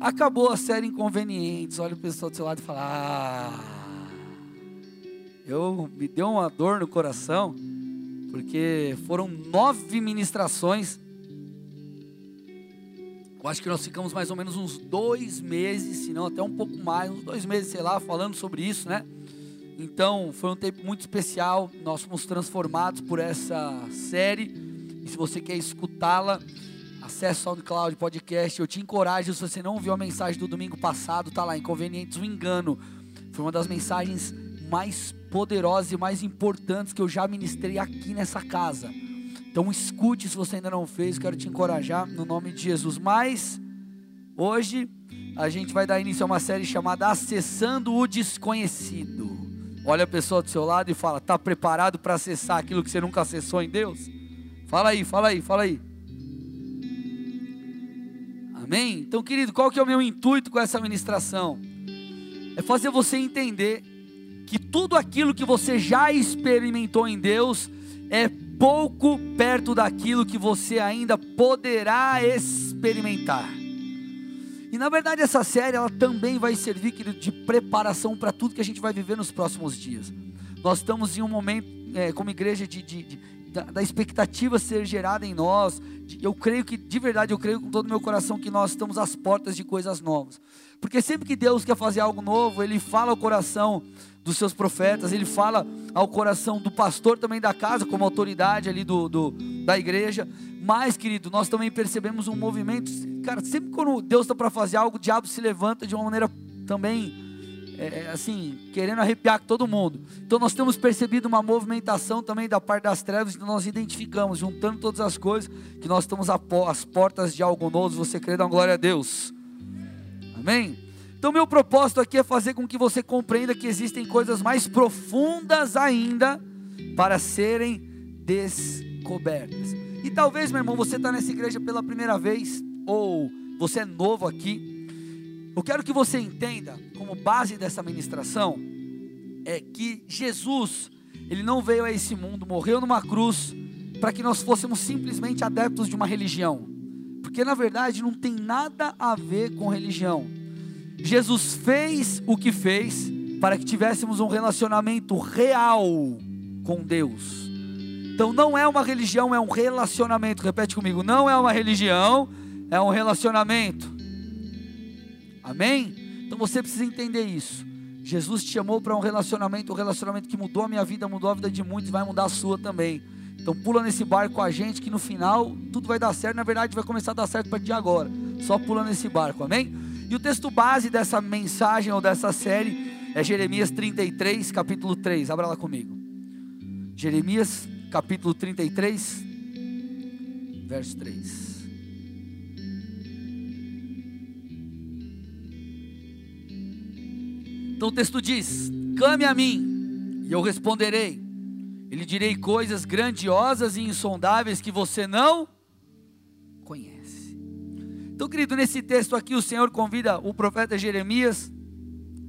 Acabou a série Inconvenientes. Olha o pessoal do seu lado e fala: Ah, eu me deu uma dor no coração, porque foram nove ministrações. Eu acho que nós ficamos mais ou menos uns dois meses, se não até um pouco mais, uns dois meses, sei lá, falando sobre isso, né? Então, foi um tempo muito especial. Nós fomos transformados por essa série. E se você quer escutá-la, acesse SoundCloud Podcast. Eu te encorajo, se você não ouviu a mensagem do domingo passado, tá lá, Inconvenientes, o Engano. Foi uma das mensagens mais poderosas e mais importantes que eu já ministrei aqui nessa casa. Então escute se você ainda não fez, quero te encorajar no nome de Jesus. Mas hoje a gente vai dar início a uma série chamada Acessando o Desconhecido. Olha a pessoa do seu lado e fala: "Tá preparado para acessar aquilo que você nunca acessou em Deus?" Fala aí, fala aí, fala aí. Amém? Então, querido, qual que é o meu intuito com essa ministração? É fazer você entender que tudo aquilo que você já experimentou em Deus é pouco perto daquilo que você ainda poderá experimentar. E na verdade essa série ela também vai servir querido, de preparação para tudo que a gente vai viver nos próximos dias. Nós estamos em um momento é, como igreja de, de, de da, da, expectativa ser gerada em nós. Eu creio que de verdade eu creio com todo o meu coração que nós estamos às portas de coisas novas. Porque sempre que Deus quer fazer algo novo, Ele fala ao coração dos seus profetas, Ele fala ao coração do pastor também da casa, como autoridade ali do, do da igreja. Mas, querido, nós também percebemos um movimento. Cara, sempre quando Deus está para fazer algo, o diabo se levanta de uma maneira também, é, é, assim, querendo arrepiar com todo mundo. Então, nós temos percebido uma movimentação também da parte das trevas, então nós identificamos, juntando todas as coisas, que nós estamos às portas de algo novo. Você crê, dá glória a Deus. Amém? Então, meu propósito aqui é fazer com que você compreenda que existem coisas mais profundas ainda para serem descobertas. E talvez, meu irmão, você está nessa igreja pela primeira vez, ou você é novo aqui. Eu quero que você entenda, como base dessa ministração, é que Jesus, ele não veio a esse mundo, morreu numa cruz, para que nós fôssemos simplesmente adeptos de uma religião. Porque na verdade não tem nada a ver com religião. Jesus fez o que fez para que tivéssemos um relacionamento real com Deus. Então não é uma religião, é um relacionamento. Repete comigo: não é uma religião, é um relacionamento. Amém? Então você precisa entender isso. Jesus te chamou para um relacionamento, um relacionamento que mudou a minha vida, mudou a vida de muitos, vai mudar a sua também. Então pula nesse barco com a gente que no final tudo vai dar certo. Na verdade vai começar a dar certo a partir de agora. Só pula nesse barco, amém? E o texto base dessa mensagem ou dessa série é Jeremias 33, capítulo 3. Abra lá comigo. Jeremias capítulo 33, verso 3. Então o texto diz: Clame a mim, e eu responderei. E lhe direi coisas grandiosas e insondáveis que você não conhece. Então, querido, nesse texto aqui, o Senhor convida o profeta Jeremias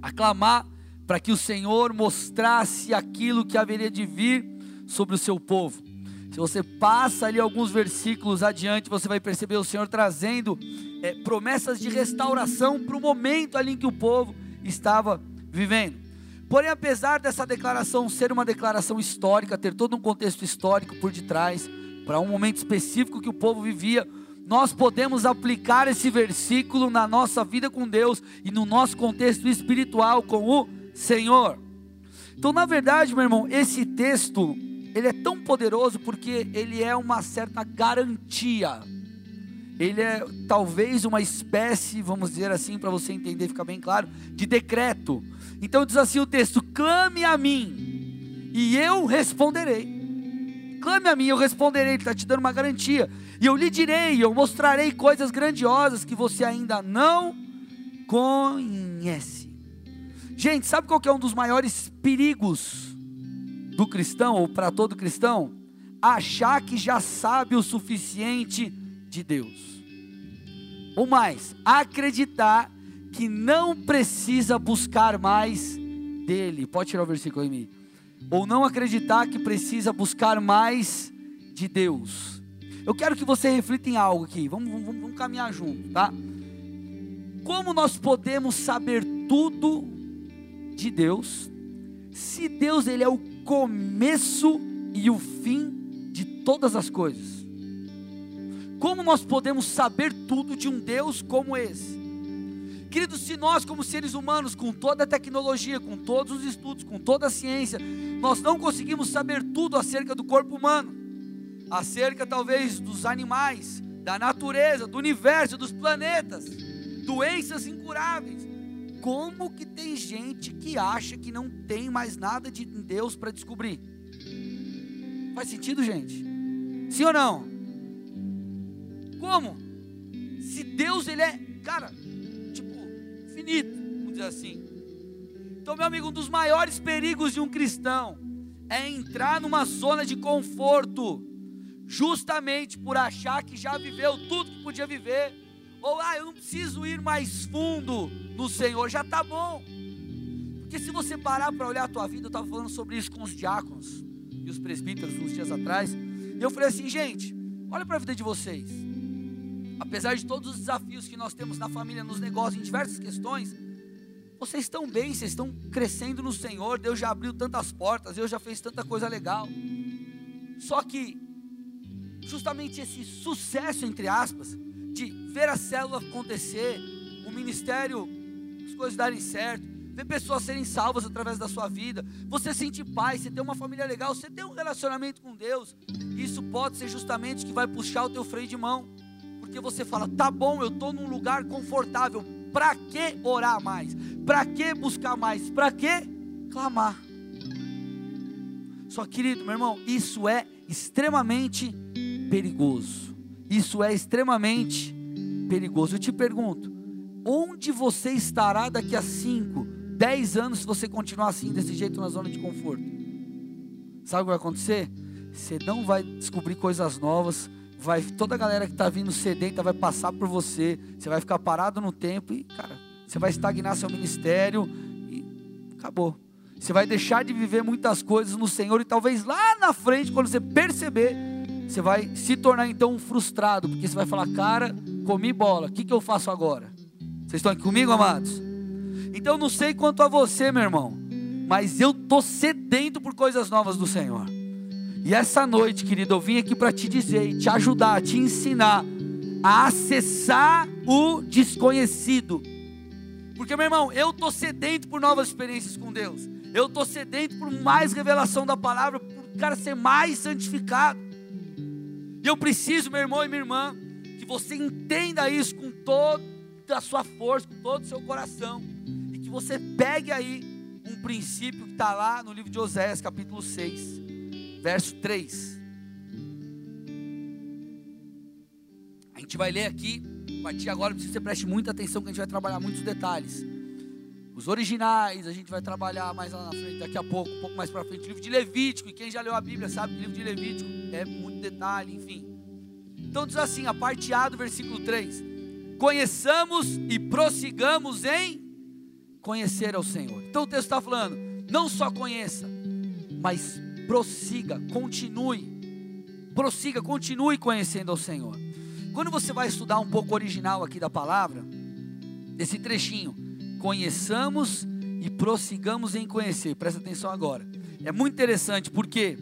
a clamar para que o Senhor mostrasse aquilo que haveria de vir sobre o seu povo. Se você passa ali alguns versículos adiante, você vai perceber o Senhor trazendo é, promessas de restauração para o momento ali em que o povo estava vivendo. Porém, apesar dessa declaração ser uma declaração histórica, ter todo um contexto histórico por detrás, para um momento específico que o povo vivia, nós podemos aplicar esse versículo na nossa vida com Deus e no nosso contexto espiritual com o Senhor. Então, na verdade, meu irmão, esse texto ele é tão poderoso porque ele é uma certa garantia. Ele é talvez uma espécie, vamos dizer assim, para você entender, ficar bem claro, de decreto. Então diz assim o texto: clame a mim, e eu responderei. Clame a mim, eu responderei. Ele está te dando uma garantia. E eu lhe direi, eu mostrarei coisas grandiosas que você ainda não conhece. Gente, sabe qual é um dos maiores perigos do cristão ou para todo cristão achar que já sabe o suficiente de Deus. Ou mais, acreditar que não precisa buscar mais dele. Pode tirar o versículo aí, mim. Ou não acreditar que precisa buscar mais de Deus. Eu quero que você reflita em algo aqui. Vamos, vamos, vamos caminhar junto, tá? como nós podemos saber tudo de Deus, se Deus ele é o começo e o fim de todas as coisas? Como nós podemos saber tudo de um Deus como esse? Queridos, se nós, como seres humanos, com toda a tecnologia, com todos os estudos, com toda a ciência, nós não conseguimos saber tudo acerca do corpo humano, acerca talvez dos animais, da natureza, do universo, dos planetas, doenças incuráveis. Como que tem gente que acha que não tem mais nada de Deus para descobrir? Faz sentido, gente? Sim ou não? Como? Se Deus ele é, cara, tipo, finito, vamos dizer assim. Então, meu amigo, um dos maiores perigos de um cristão é entrar numa zona de conforto justamente por achar que já viveu tudo que podia viver, ou ah, eu não preciso ir mais fundo no Senhor, já está bom. Porque se você parar para olhar a tua vida, eu estava falando sobre isso com os diáconos e os presbíteros uns dias atrás, e eu falei assim, gente, olha para a vida de vocês. Apesar de todos os desafios que nós temos na família, nos negócios, em diversas questões, vocês estão bem, vocês estão crescendo no Senhor, Deus já abriu tantas portas, Deus já fez tanta coisa legal. Só que justamente esse sucesso, entre aspas, de ver a célula acontecer, o ministério, as coisas darem certo, ver pessoas serem salvas através da sua vida, você sente paz, você tem uma família legal, você tem um relacionamento com Deus, isso pode ser justamente que vai puxar o teu freio de mão, porque você fala, tá bom, eu estou num lugar confortável, para que orar mais? Para que buscar mais? Para que clamar? Só querido, meu irmão, isso é extremamente perigoso. Isso é extremamente perigoso. Eu te pergunto, onde você estará daqui a 5, 10 anos se você continuar assim, desse jeito, na zona de conforto? Sabe o que vai acontecer? Você não vai descobrir coisas novas, vai toda a galera que está vindo sedenta vai passar por você, você vai ficar parado no tempo e, cara, você vai estagnar seu ministério e acabou. Você vai deixar de viver muitas coisas no Senhor e talvez lá na frente, quando você perceber, você vai se tornar então frustrado, porque você vai falar, cara, comi bola, o que, que eu faço agora? Vocês estão aqui comigo, amados? Então não sei quanto a você, meu irmão, mas eu tô sedento por coisas novas do Senhor. E essa noite, querido, eu vim aqui para te dizer, te ajudar, te ensinar a acessar o desconhecido. Porque, meu irmão, eu tô sedento por novas experiências com Deus. Eu tô sedento por mais revelação da palavra, por cara ser mais santificado. E eu preciso, meu irmão e minha irmã, que você entenda isso com toda a sua força, com todo o seu coração. E que você pegue aí um princípio que está lá no livro de Oséias, capítulo 6, verso 3. A gente vai ler aqui, a partir de agora, preciso que você preste muita atenção, que a gente vai trabalhar muitos detalhes. Os originais, a gente vai trabalhar mais lá na frente, daqui a pouco, um pouco mais para frente. Livro de Levítico, e quem já leu a Bíblia sabe que livro de Levítico é muito detalhe, enfim. Então diz assim, a parte A do versículo 3: Conheçamos e prossigamos em conhecer ao Senhor. Então o texto está falando, não só conheça, mas prossiga, continue, prossiga, continue conhecendo ao Senhor. Quando você vai estudar um pouco original aqui da palavra, desse trechinho, conheçamos e prossigamos em conhecer. Presta atenção agora. É muito interessante porque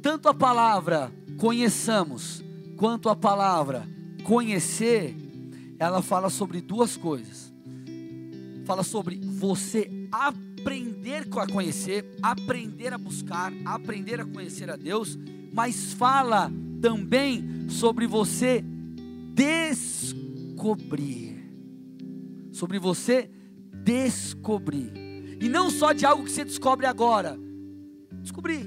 tanto a palavra conheçamos quanto a palavra conhecer, ela fala sobre duas coisas. Fala sobre você aprender a conhecer, aprender a buscar, aprender a conhecer a Deus, mas fala também sobre você descobrir. Sobre você descobrir. E não só de algo que você descobre agora. Descobrir.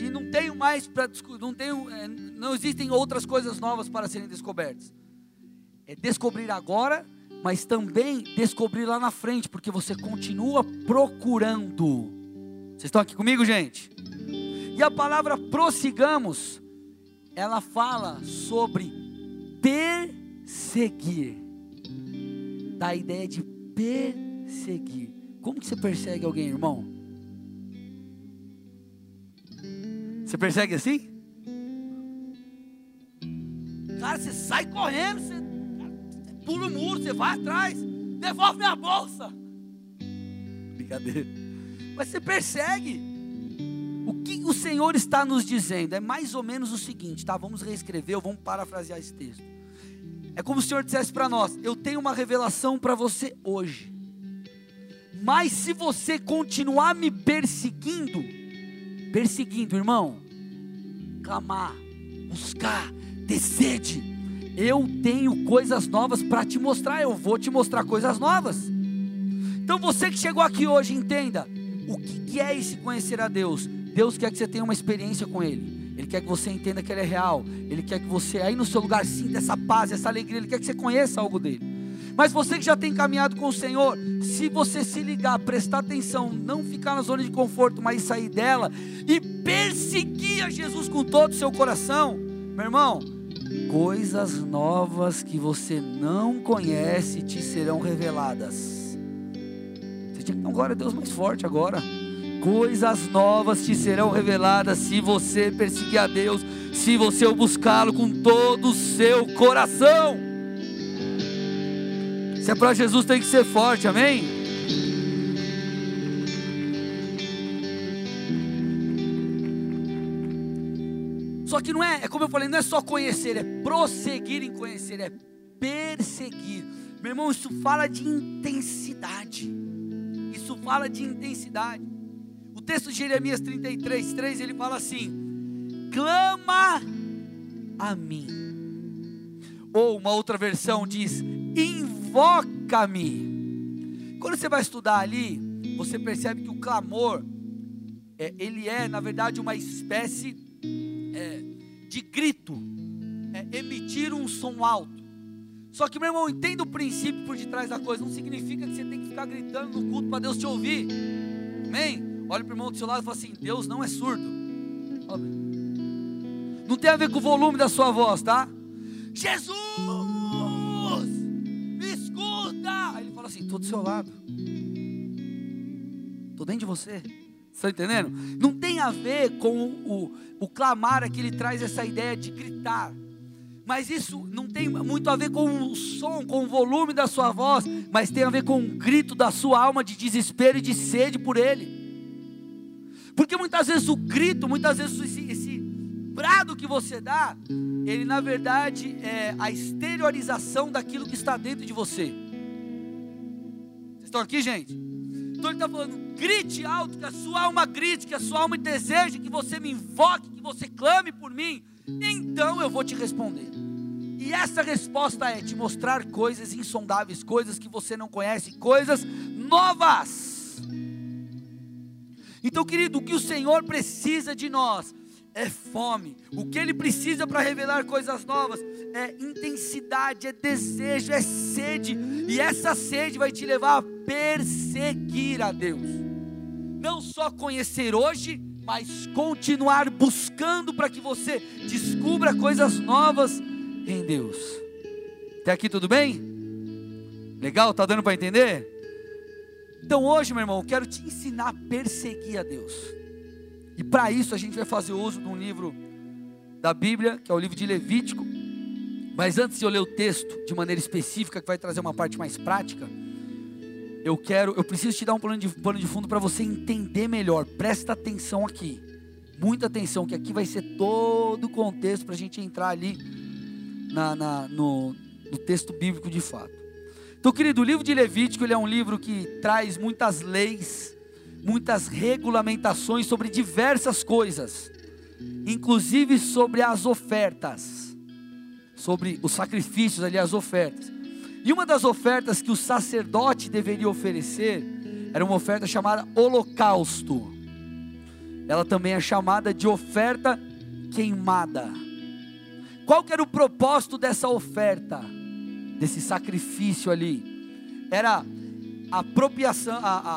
E não tenho mais para não tenho, é, não existem outras coisas novas para serem descobertas. É descobrir agora, mas também descobrir lá na frente, porque você continua procurando. Vocês estão aqui comigo, gente? E a palavra prossigamos, ela fala sobre perseguir. Da ideia de perseguir seguir. Como que você persegue alguém, irmão? Você persegue assim? Cara, você sai correndo, você pula o muro, você vai atrás. devolve minha bolsa. Brincadeira. Mas você persegue. O que o Senhor está nos dizendo é mais ou menos o seguinte, tá? Vamos reescrever, ou vamos parafrasear esse texto. É como o Senhor dissesse para nós: Eu tenho uma revelação para você hoje. Mas se você continuar me perseguindo, perseguindo, irmão, clamar, buscar, ter sede, eu tenho coisas novas para te mostrar, eu vou te mostrar coisas novas. Então você que chegou aqui hoje, entenda o que é esse conhecer a Deus. Deus quer que você tenha uma experiência com Ele. Ele quer que você entenda que Ele é real. Ele quer que você aí no seu lugar sinta essa paz, essa alegria. Ele quer que você conheça algo dele. Mas você que já tem caminhado com o Senhor, se você se ligar, prestar atenção, não ficar na zona de conforto, mas sair dela e perseguir a Jesus com todo o seu coração, meu irmão, coisas novas que você não conhece te serão reveladas. Você tinha que dar glória a Deus mais forte agora. Coisas novas te serão reveladas se você perseguir a Deus, se você o buscá-lo com todo o seu coração. Se é para Jesus, tem que ser forte, amém? Só que não é, é como eu falei, não é só conhecer, é prosseguir em conhecer, é perseguir. Meu irmão, isso fala de intensidade. Isso fala de intensidade. O texto de Jeremias 33, 3, ele fala assim: clama a mim. Ou uma outra versão diz: invoca-me. Quando você vai estudar ali, você percebe que o clamor, é, ele é, na verdade, uma espécie é, de grito, é, emitir um som alto. Só que, meu irmão, entenda o princípio por detrás da coisa. Não significa que você tem que ficar gritando no culto para Deus te ouvir. Amém? Olha para o irmão do seu lado e fala assim: Deus não é surdo. Não tem a ver com o volume da sua voz, tá? Jesus! fala assim: estou do seu lado, estou dentro de você. Está entendendo? Não tem a ver com o, o clamar que ele traz essa ideia de gritar. Mas isso não tem muito a ver com o som, com o volume da sua voz, mas tem a ver com o grito da sua alma de desespero e de sede por Ele. Porque muitas vezes o grito, muitas vezes esse, esse brado que você dá, ele na verdade é a exteriorização daquilo que está dentro de você estão aqui, gente? Então ele está falando, grite alto, que a sua alma grite, que a sua alma deseje, que você me invoque, que você clame por mim, então eu vou te responder. E essa resposta é te mostrar coisas insondáveis, coisas que você não conhece, coisas novas. Então, querido, o que o Senhor precisa de nós é fome. O que ele precisa para revelar coisas novas é intensidade, é desejo, é sede. E essa sede vai te levar a perseguir a Deus. Não só conhecer hoje, mas continuar buscando para que você descubra coisas novas em Deus. Até aqui tudo bem? Legal? Tá dando para entender? Então hoje, meu irmão, eu quero te ensinar a perseguir a Deus. E para isso a gente vai fazer uso de um livro da Bíblia, que é o livro de Levítico. Mas antes de eu ler o texto de maneira específica, que vai trazer uma parte mais prática, eu quero, eu preciso te dar um plano de, plano de fundo para você entender melhor. Presta atenção aqui, muita atenção, que aqui vai ser todo o contexto para a gente entrar ali na, na no, no texto bíblico de fato. Então, querido, o livro de Levítico ele é um livro que traz muitas leis, muitas regulamentações sobre diversas coisas, inclusive sobre as ofertas, sobre os sacrifícios ali, as ofertas. E uma das ofertas que o sacerdote deveria oferecer era uma oferta chamada holocausto. Ela também é chamada de oferta queimada. Qual que era o propósito dessa oferta, desse sacrifício ali? Era a,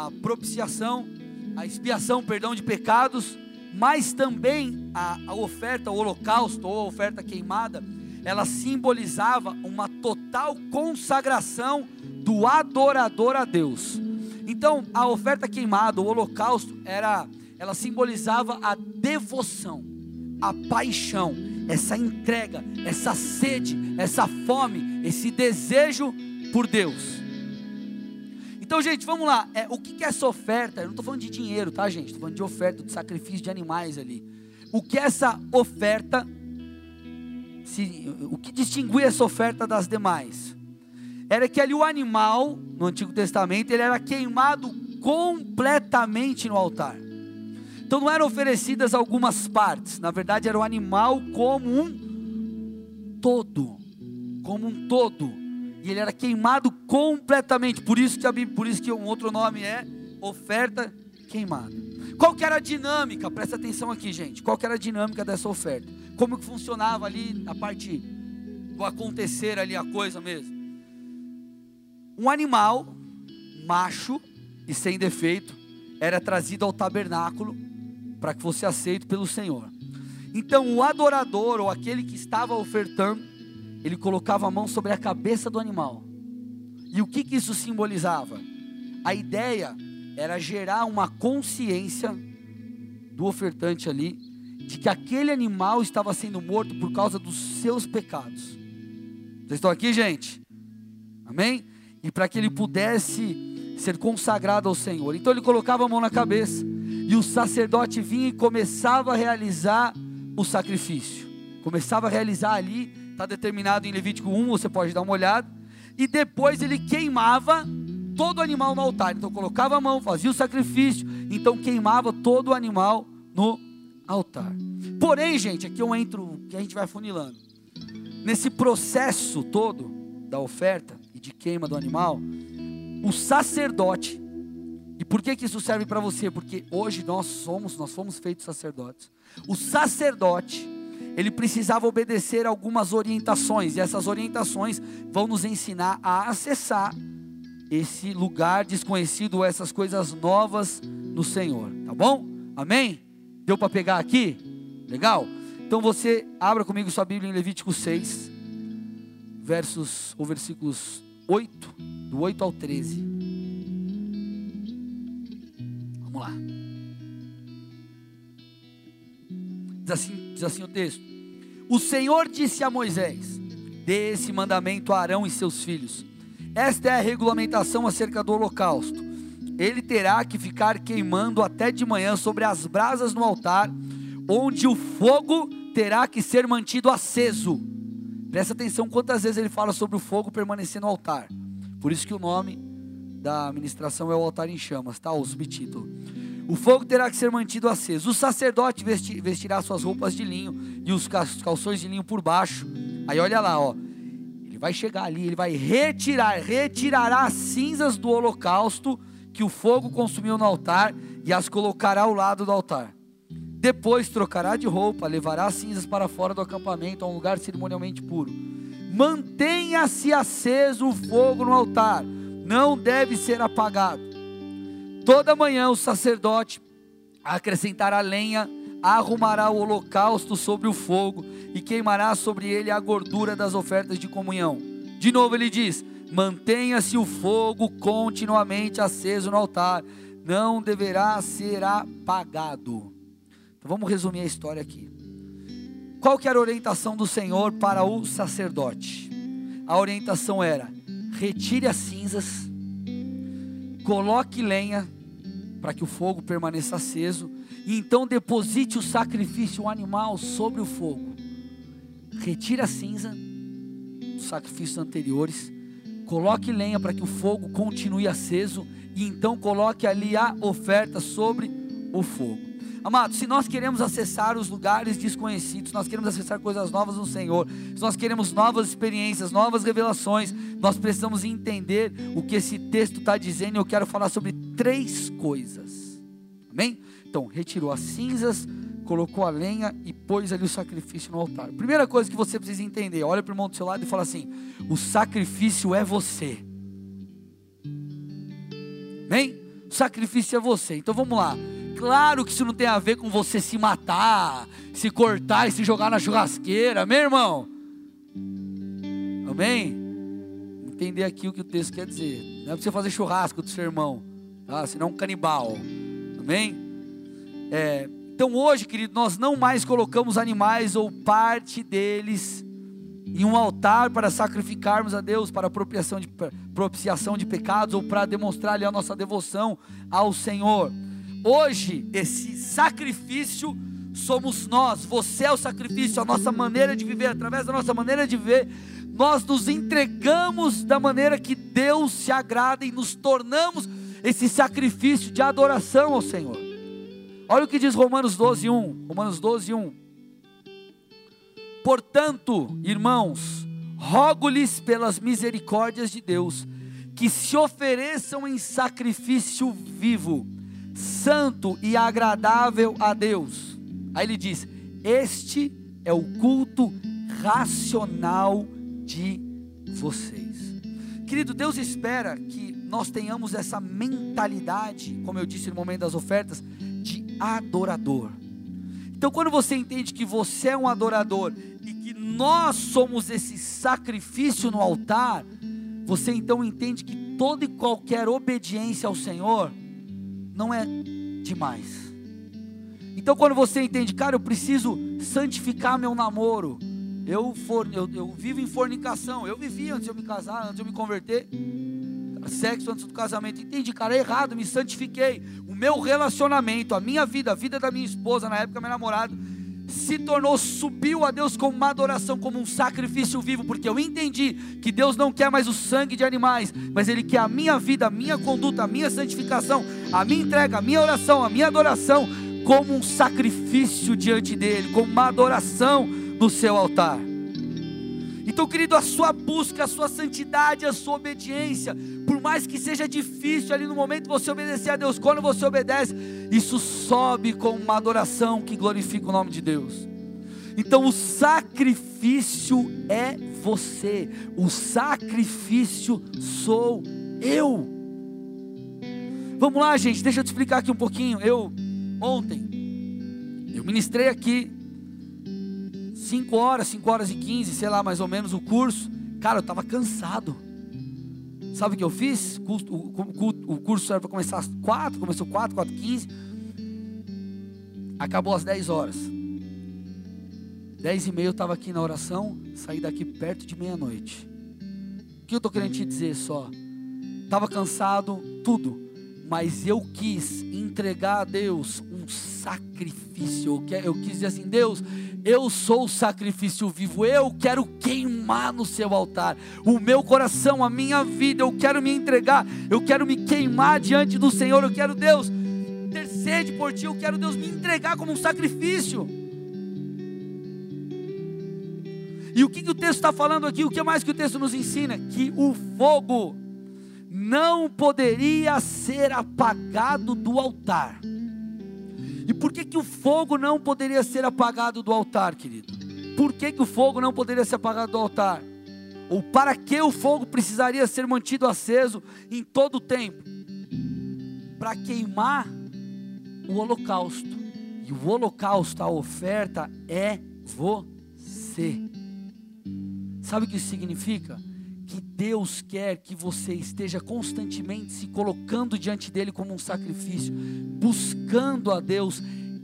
a propiciação a expiação, perdão de pecados, mas também a, a oferta, o holocausto ou a oferta queimada, ela simbolizava uma total consagração do adorador a Deus. Então, a oferta queimada, o holocausto, era, ela simbolizava a devoção, a paixão, essa entrega, essa sede, essa fome, esse desejo por Deus. Então, gente, vamos lá. É, o que, que é essa oferta? Eu não estou falando de dinheiro, tá, gente? Estou falando de oferta, de sacrifício de animais ali. O que essa oferta? Se, o que distinguia essa oferta das demais? Era que ali o animal, no Antigo Testamento, ele era queimado completamente no altar. Então não eram oferecidas algumas partes, na verdade era o animal como um todo, como um todo. E ele era queimado completamente. Por isso que a Bíblia, por isso que um outro nome é oferta queimada. Qual que era a dinâmica? Presta atenção aqui, gente. Qual que era a dinâmica dessa oferta? Como que funcionava ali a parte do acontecer ali a coisa mesmo? Um animal macho e sem defeito era trazido ao tabernáculo para que fosse aceito pelo Senhor. Então o adorador ou aquele que estava ofertando, ele colocava a mão sobre a cabeça do animal. E o que, que isso simbolizava? A ideia era gerar uma consciência do ofertante ali de que aquele animal estava sendo morto por causa dos seus pecados. Vocês estão aqui, gente? Amém? E para que ele pudesse ser consagrado ao Senhor. Então ele colocava a mão na cabeça e o sacerdote vinha e começava a realizar o sacrifício. Começava a realizar ali, está determinado em Levítico 1, você pode dar uma olhada. E depois ele queimava todo o animal no altar. Então colocava a mão, fazia o sacrifício, então queimava todo o animal no altar. Porém, gente, aqui eu entro, que a gente vai funilando. Nesse processo todo da oferta e de queima do animal, o sacerdote e por que, que isso serve para você? Porque hoje nós somos, nós fomos feitos sacerdotes. O sacerdote, ele precisava obedecer algumas orientações, e essas orientações vão nos ensinar a acessar esse lugar desconhecido, essas coisas novas no Senhor, tá bom? Amém? Deu para pegar aqui? Legal? Então você abra comigo sua Bíblia em Levítico 6, versos ou versículos 8, do 8 ao 13. Vamos lá. Diz assim, diz assim o texto: O Senhor disse a Moisés: Dê esse mandamento a Arão e seus filhos. Esta é a regulamentação acerca do holocausto. Ele terá que ficar queimando até de manhã sobre as brasas no altar, onde o fogo terá que ser mantido aceso. Presta atenção quantas vezes ele fala sobre o fogo permanecer no altar. Por isso que o nome da ministração é o altar em chamas, tá? O subtítulo. O fogo terá que ser mantido aceso. O sacerdote vestirá suas roupas de linho e os calções de linho por baixo. Aí olha lá, ó. Ele vai chegar ali, ele vai retirar, retirará as cinzas do holocausto que o fogo consumiu no altar e as colocará ao lado do altar. Depois trocará de roupa, levará as cinzas para fora do acampamento a um lugar cerimonialmente puro. Mantenha-se aceso o fogo no altar não deve ser apagado. Toda manhã o sacerdote acrescentará lenha, arrumará o holocausto sobre o fogo e queimará sobre ele a gordura das ofertas de comunhão. De novo ele diz: mantenha-se o fogo continuamente aceso no altar, não deverá ser apagado. Então vamos resumir a história aqui. Qual que era a orientação do Senhor para o sacerdote? A orientação era: retire as cinzas, coloque lenha para que o fogo permaneça aceso, e então deposite o sacrifício, o animal, sobre o fogo. Retire a cinza dos sacrifícios anteriores, coloque lenha para que o fogo continue aceso, e então coloque ali a oferta sobre o fogo. Amados, se nós queremos acessar os lugares desconhecidos, nós queremos acessar coisas novas no Senhor, se nós queremos novas experiências, novas revelações, nós precisamos entender o que esse texto está dizendo. Eu quero falar sobre três coisas. Amém? Então, retirou as cinzas, colocou a lenha e pôs ali o sacrifício no altar. Primeira coisa que você precisa entender: olha para o irmão do seu lado e fala assim: o sacrifício é você. Amém? O sacrifício é você. Então vamos lá. Claro que isso não tem a ver com você se matar, se cortar e se jogar na churrasqueira, meu irmão. Amém? Entender aqui o que o texto quer dizer. Não é para você fazer churrasco do seu irmão, tá? senão um canibal. Amém? É, então hoje, querido, nós não mais colocamos animais ou parte deles em um altar para sacrificarmos a Deus para propiciação de, propiciação de pecados ou para demonstrar a nossa devoção ao Senhor. Hoje, esse sacrifício somos nós, você é o sacrifício, a nossa maneira de viver, através da nossa maneira de viver, nós nos entregamos da maneira que Deus se agrada e nos tornamos esse sacrifício de adoração ao Senhor. Olha o que diz Romanos 12, 1. Romanos 12, 1. Portanto, irmãos, rogo-lhes pelas misericórdias de Deus, que se ofereçam em sacrifício vivo, santo e agradável a Deus. Aí ele diz: Este é o culto racional de vocês. Querido, Deus espera que nós tenhamos essa mentalidade, como eu disse no momento das ofertas, de adorador. Então, quando você entende que você é um adorador e que nós somos esse sacrifício no altar, você então entende que toda e qualquer obediência ao Senhor não é demais. Então, quando você entende, cara, eu preciso santificar meu namoro, eu, for, eu, eu vivo em fornicação, eu vivi antes de eu me casar, antes de eu me converter sexo antes do casamento. Entendi, cara, é errado, me santifiquei. O meu relacionamento, a minha vida, a vida da minha esposa, na época, meu namorado, se tornou, subiu a Deus como uma adoração, como um sacrifício vivo, porque eu entendi que Deus não quer mais o sangue de animais, mas Ele quer a minha vida, a minha conduta, a minha santificação, a minha entrega, a minha oração, a minha adoração, como um sacrifício diante dEle, como uma adoração no seu altar. Então, querido, a sua busca, a sua santidade, a sua obediência, por mais que seja difícil ali no momento você obedecer a Deus, quando você obedece, isso sobe com uma adoração que glorifica o nome de Deus. Então, o sacrifício é você, o sacrifício sou eu. Vamos lá, gente, deixa eu te explicar aqui um pouquinho. Eu, ontem, eu ministrei aqui 5 horas, 5 horas e 15, sei lá, mais ou menos o curso. Cara, eu estava cansado. Sabe o que eu fiz? O curso era para começar às 4, começou 4, 4 15. Acabou às 10 horas. 10 e meia eu estava aqui na oração, saí daqui perto de meia-noite. O que eu estou querendo te dizer só? Estava cansado, tudo. Mas eu quis entregar a Deus um sacrifício. Eu quis dizer assim, Deus, eu sou o sacrifício vivo, eu quero queimar no seu altar. O meu coração, a minha vida, eu quero me entregar, eu quero me queimar diante do Senhor. Eu quero, Deus, ter sede por ti, eu quero, Deus, me entregar como um sacrifício. E o que, que o texto está falando aqui? O que mais que o texto nos ensina? Que o fogo não poderia ser apagado do altar. E por que, que o fogo não poderia ser apagado do altar, querido? Por que, que o fogo não poderia ser apagado do altar? Ou para que o fogo precisaria ser mantido aceso em todo o tempo? Para queimar o holocausto. E o holocausto, a oferta, é você. Sabe o que isso significa? Que Deus quer que você esteja constantemente se colocando diante dele como um sacrifício, buscando a Deus,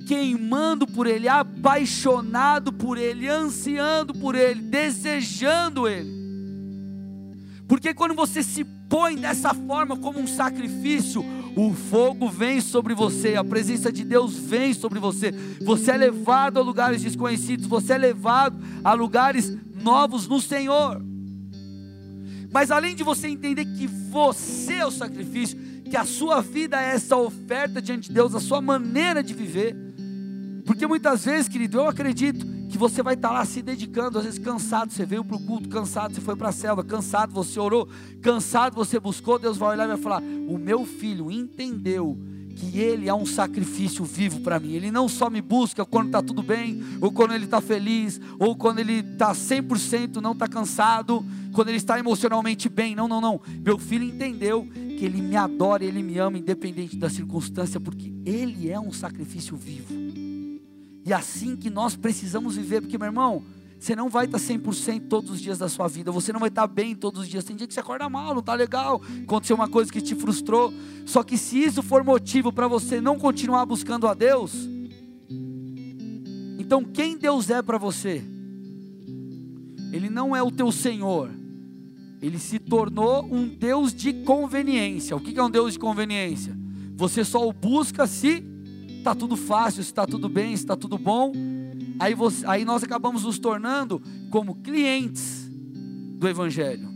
queimando por Ele, apaixonado por Ele, ansiando por Ele, desejando Ele. Porque quando você se põe dessa forma como um sacrifício, o fogo vem sobre você, a presença de Deus vem sobre você. Você é levado a lugares desconhecidos, você é levado a lugares novos no Senhor. Mas além de você entender que você é o sacrifício, que a sua vida é essa oferta diante de Deus, a sua maneira de viver. Porque muitas vezes, querido, eu acredito que você vai estar lá se dedicando, às vezes cansado, você veio para o culto, cansado, você foi para a selva, cansado, você orou, cansado, você buscou, Deus vai olhar e vai falar: O meu filho entendeu que Ele é um sacrifício vivo para mim. Ele não só me busca quando está tudo bem, ou quando Ele está feliz, ou quando Ele está 100%, não está cansado, quando Ele está emocionalmente bem. Não, não, não. Meu filho entendeu que Ele me adora, Ele me ama, independente da circunstância, porque Ele é um sacrifício vivo. E é assim que nós precisamos viver, porque, meu irmão, você não vai estar 100% todos os dias da sua vida. Você não vai estar bem todos os dias. Tem dia que você acorda mal, não está legal. Aconteceu uma coisa que te frustrou. Só que se isso for motivo para você não continuar buscando a Deus, então quem Deus é para você? ele não é o teu Senhor. Ele se tornou um Deus de conveniência. O que é um Deus de conveniência? Você só o busca se está tudo fácil, se está tudo bem, se está tudo bom. Aí, você, aí nós acabamos nos tornando como clientes do Evangelho.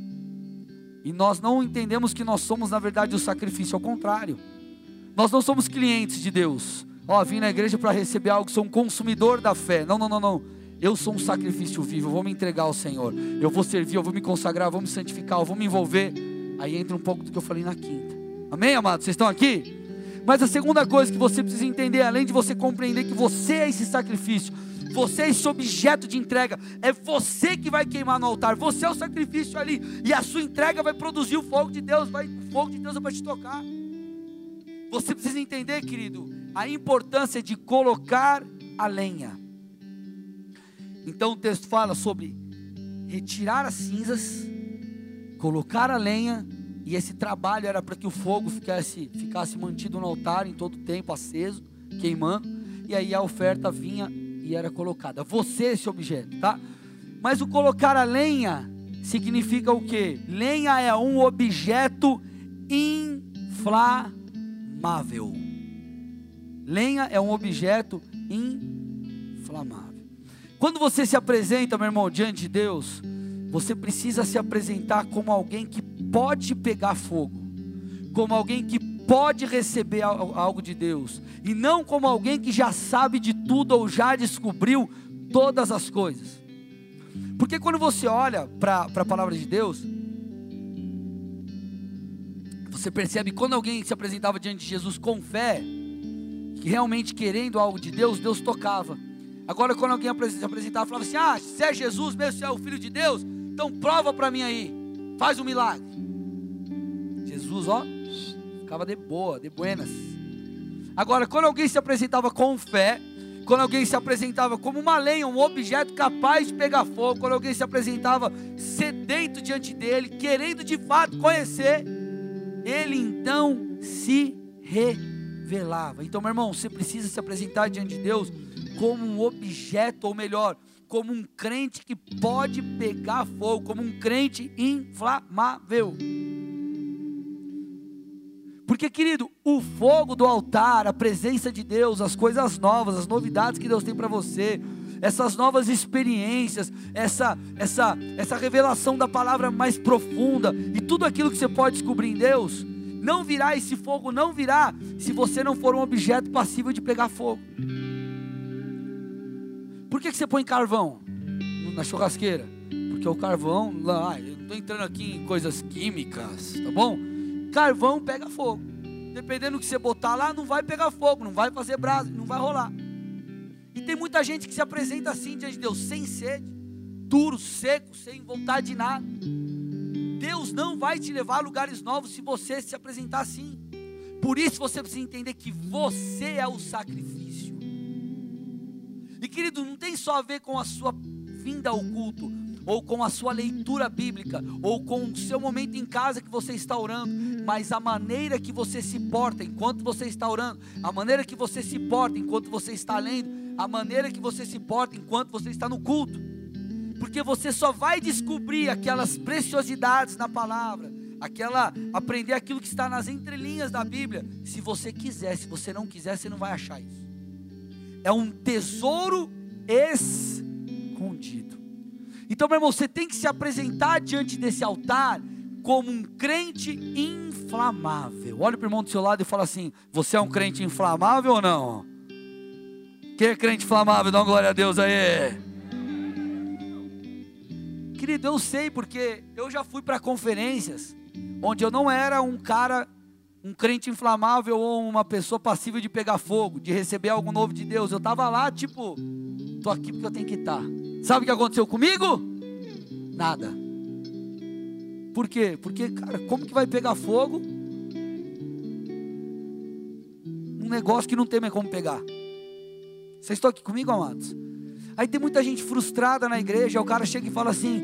E nós não entendemos que nós somos, na verdade, o sacrifício, ao contrário. Nós não somos clientes de Deus. Ó, oh, vim na igreja para receber algo, sou um consumidor da fé. Não, não, não, não. Eu sou um sacrifício vivo, eu vou me entregar ao Senhor. Eu vou servir, eu vou me consagrar, eu vou me santificar, eu vou me envolver. Aí entra um pouco do que eu falei na quinta. Amém, amados? Vocês estão aqui? Mas a segunda coisa que você precisa entender, além de você compreender que você é esse sacrifício, você é esse objeto de entrega, é você que vai queimar no altar, você é o sacrifício ali, e a sua entrega vai produzir o fogo de Deus, vai, o fogo de Deus vai te tocar. Você precisa entender, querido, a importância de colocar a lenha. Então o texto fala sobre retirar as cinzas, colocar a lenha, e esse trabalho era para que o fogo ficasse, ficasse mantido no altar em todo o tempo, aceso, queimando, e aí a oferta vinha e era colocada. Você esse objeto, tá? Mas o colocar a lenha significa o que? Lenha é um objeto inflamável. Lenha é um objeto inflamável. Quando você se apresenta, meu irmão, diante de Deus, você precisa se apresentar como alguém que pode pegar fogo, como alguém que pode receber algo de Deus, e não como alguém que já sabe de tudo ou já descobriu todas as coisas. Porque quando você olha para a palavra de Deus, você percebe quando alguém se apresentava diante de Jesus com fé, que realmente querendo algo de Deus, Deus tocava. Agora, quando alguém se apresentava, falava assim: Ah, se é Jesus mesmo, se é o Filho de Deus, então prova para mim aí, faz um milagre. Jesus, ó, ficava de boa, de buenas. Agora, quando alguém se apresentava com fé, quando alguém se apresentava como uma lenha, um objeto capaz de pegar fogo, quando alguém se apresentava sedento diante dele, querendo de fato conhecer, ele então se revelava. Então, meu irmão, você precisa se apresentar diante de Deus como um objeto, ou melhor, como um crente que pode pegar fogo, como um crente inflamável. Porque, querido, o fogo do altar, a presença de Deus, as coisas novas, as novidades que Deus tem para você, essas novas experiências, essa, essa, essa revelação da palavra mais profunda e tudo aquilo que você pode descobrir em Deus, não virá esse fogo, não virá se você não for um objeto passível de pegar fogo. Por que, que você põe carvão na churrasqueira? Porque o carvão, lá, eu não estou entrando aqui em coisas químicas, tá bom? Carvão pega fogo. Dependendo do que você botar lá, não vai pegar fogo, não vai fazer brasa, não vai rolar. E tem muita gente que se apresenta assim diante de Deus, sem sede, duro, seco, sem vontade de nada. Deus não vai te levar a lugares novos se você se apresentar assim. Por isso você precisa entender que você é o sacrifício. E querido, não tem só a ver com a sua vinda ao culto, ou com a sua leitura bíblica, ou com o seu momento em casa que você está orando, mas a maneira que você se porta enquanto você está orando, a maneira que você se porta enquanto você está lendo, a maneira que você se porta enquanto você está no culto. Porque você só vai descobrir aquelas preciosidades na palavra, aquela aprender aquilo que está nas entrelinhas da Bíblia, se você quiser, se você não quiser, você não vai achar isso é um tesouro escondido. Então, meu irmão, você tem que se apresentar diante desse altar como um crente inflamável. Olha para o irmão do seu lado e fala assim: Você é um crente inflamável ou não? Quem é crente inflamável? Dá uma glória a Deus aí. Querido, eu sei porque eu já fui para conferências onde eu não era um cara um crente inflamável ou uma pessoa passível de pegar fogo, de receber algo novo de Deus. Eu estava lá, tipo, tô aqui porque eu tenho que estar. Sabe o que aconteceu comigo? Nada. Por quê? Porque, cara, como que vai pegar fogo? Um negócio que não tem mais como pegar. Vocês estão aqui comigo, amados? Aí tem muita gente frustrada na igreja, o cara chega e fala assim: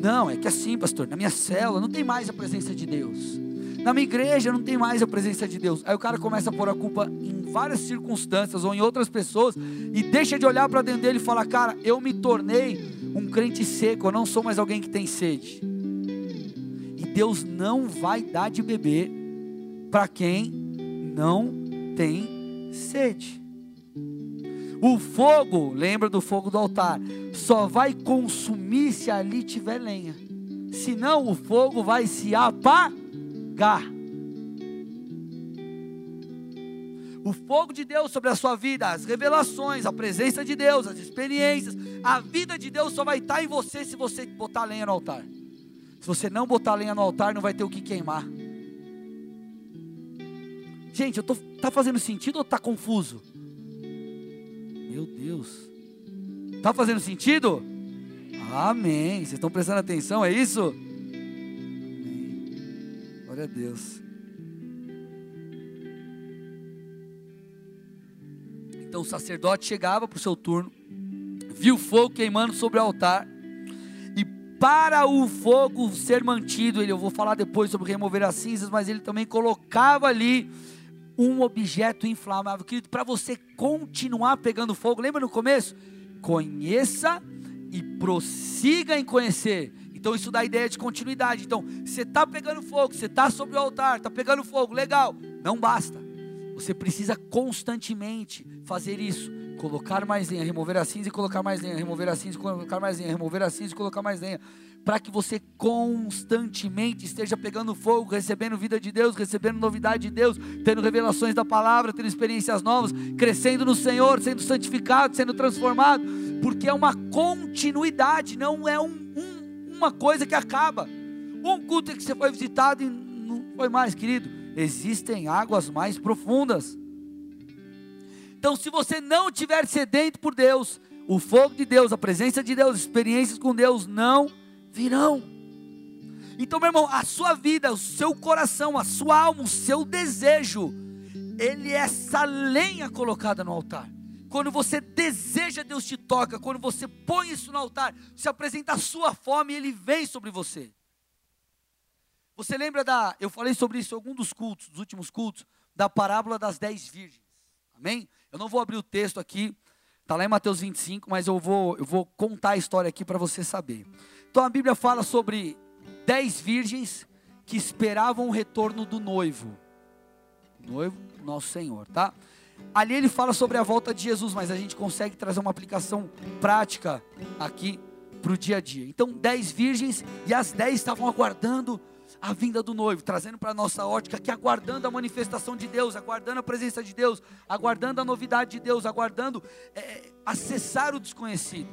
Não, é que assim, pastor, na minha célula não tem mais a presença de Deus. Na minha igreja não tem mais a presença de Deus. Aí o cara começa a pôr a culpa em várias circunstâncias ou em outras pessoas e deixa de olhar para dentro dele e fala: Cara, eu me tornei um crente seco, eu não sou mais alguém que tem sede. E Deus não vai dar de beber para quem não tem sede. O fogo, lembra do fogo do altar, só vai consumir se ali tiver lenha. Senão o fogo vai se apagar. O fogo de Deus sobre a sua vida, as revelações, a presença de Deus, as experiências, a vida de Deus só vai estar em você se você botar lenha no altar. Se você não botar lenha no altar, não vai ter o que queimar. Gente, eu tô, tá fazendo sentido ou tá confuso? Meu Deus. Tá fazendo sentido? Amém. Vocês estão prestando atenção, é isso? Glória a Deus. Então o sacerdote chegava para o seu turno, viu fogo queimando sobre o altar, e para o fogo ser mantido, ele, eu vou falar depois sobre remover as cinzas, mas ele também colocava ali um objeto inflamável. Querido, para você continuar pegando fogo, lembra no começo? Conheça e prossiga em conhecer. Então isso dá a ideia de continuidade. Então, você está pegando fogo, você está sobre o altar, está pegando fogo, legal. Não basta. Você precisa constantemente fazer isso. Colocar mais lenha, remover a cinza e colocar mais lenha, remover a cinza e colocar mais lenha, remover a cinza e colocar mais lenha. Para que você constantemente esteja pegando fogo, recebendo vida de Deus, recebendo novidade de Deus, tendo revelações da palavra, tendo experiências novas, crescendo no Senhor, sendo santificado, sendo transformado, porque é uma continuidade, não é um, um, uma coisa que acaba. Um culto que você foi visitado e não foi mais, querido existem águas mais profundas. Então, se você não tiver sedento por Deus, o fogo de Deus, a presença de Deus, experiências com Deus não virão. Então, meu irmão, a sua vida, o seu coração, a sua alma, o seu desejo, ele é essa lenha colocada no altar. Quando você deseja, Deus te toca. Quando você põe isso no altar, se apresenta a sua fome, ele vem sobre você. Você lembra da. Eu falei sobre isso em algum dos cultos, dos últimos cultos, da parábola das dez virgens. Amém? Eu não vou abrir o texto aqui, está lá em Mateus 25, mas eu vou, eu vou contar a história aqui para você saber. Então a Bíblia fala sobre dez virgens que esperavam o retorno do noivo. Noivo, nosso Senhor, tá? Ali ele fala sobre a volta de Jesus, mas a gente consegue trazer uma aplicação prática aqui para o dia a dia. Então, dez virgens e as dez estavam aguardando a vinda do noivo, trazendo para a nossa ótica que aguardando a manifestação de Deus, aguardando a presença de Deus, aguardando a novidade de Deus, aguardando é, acessar o desconhecido.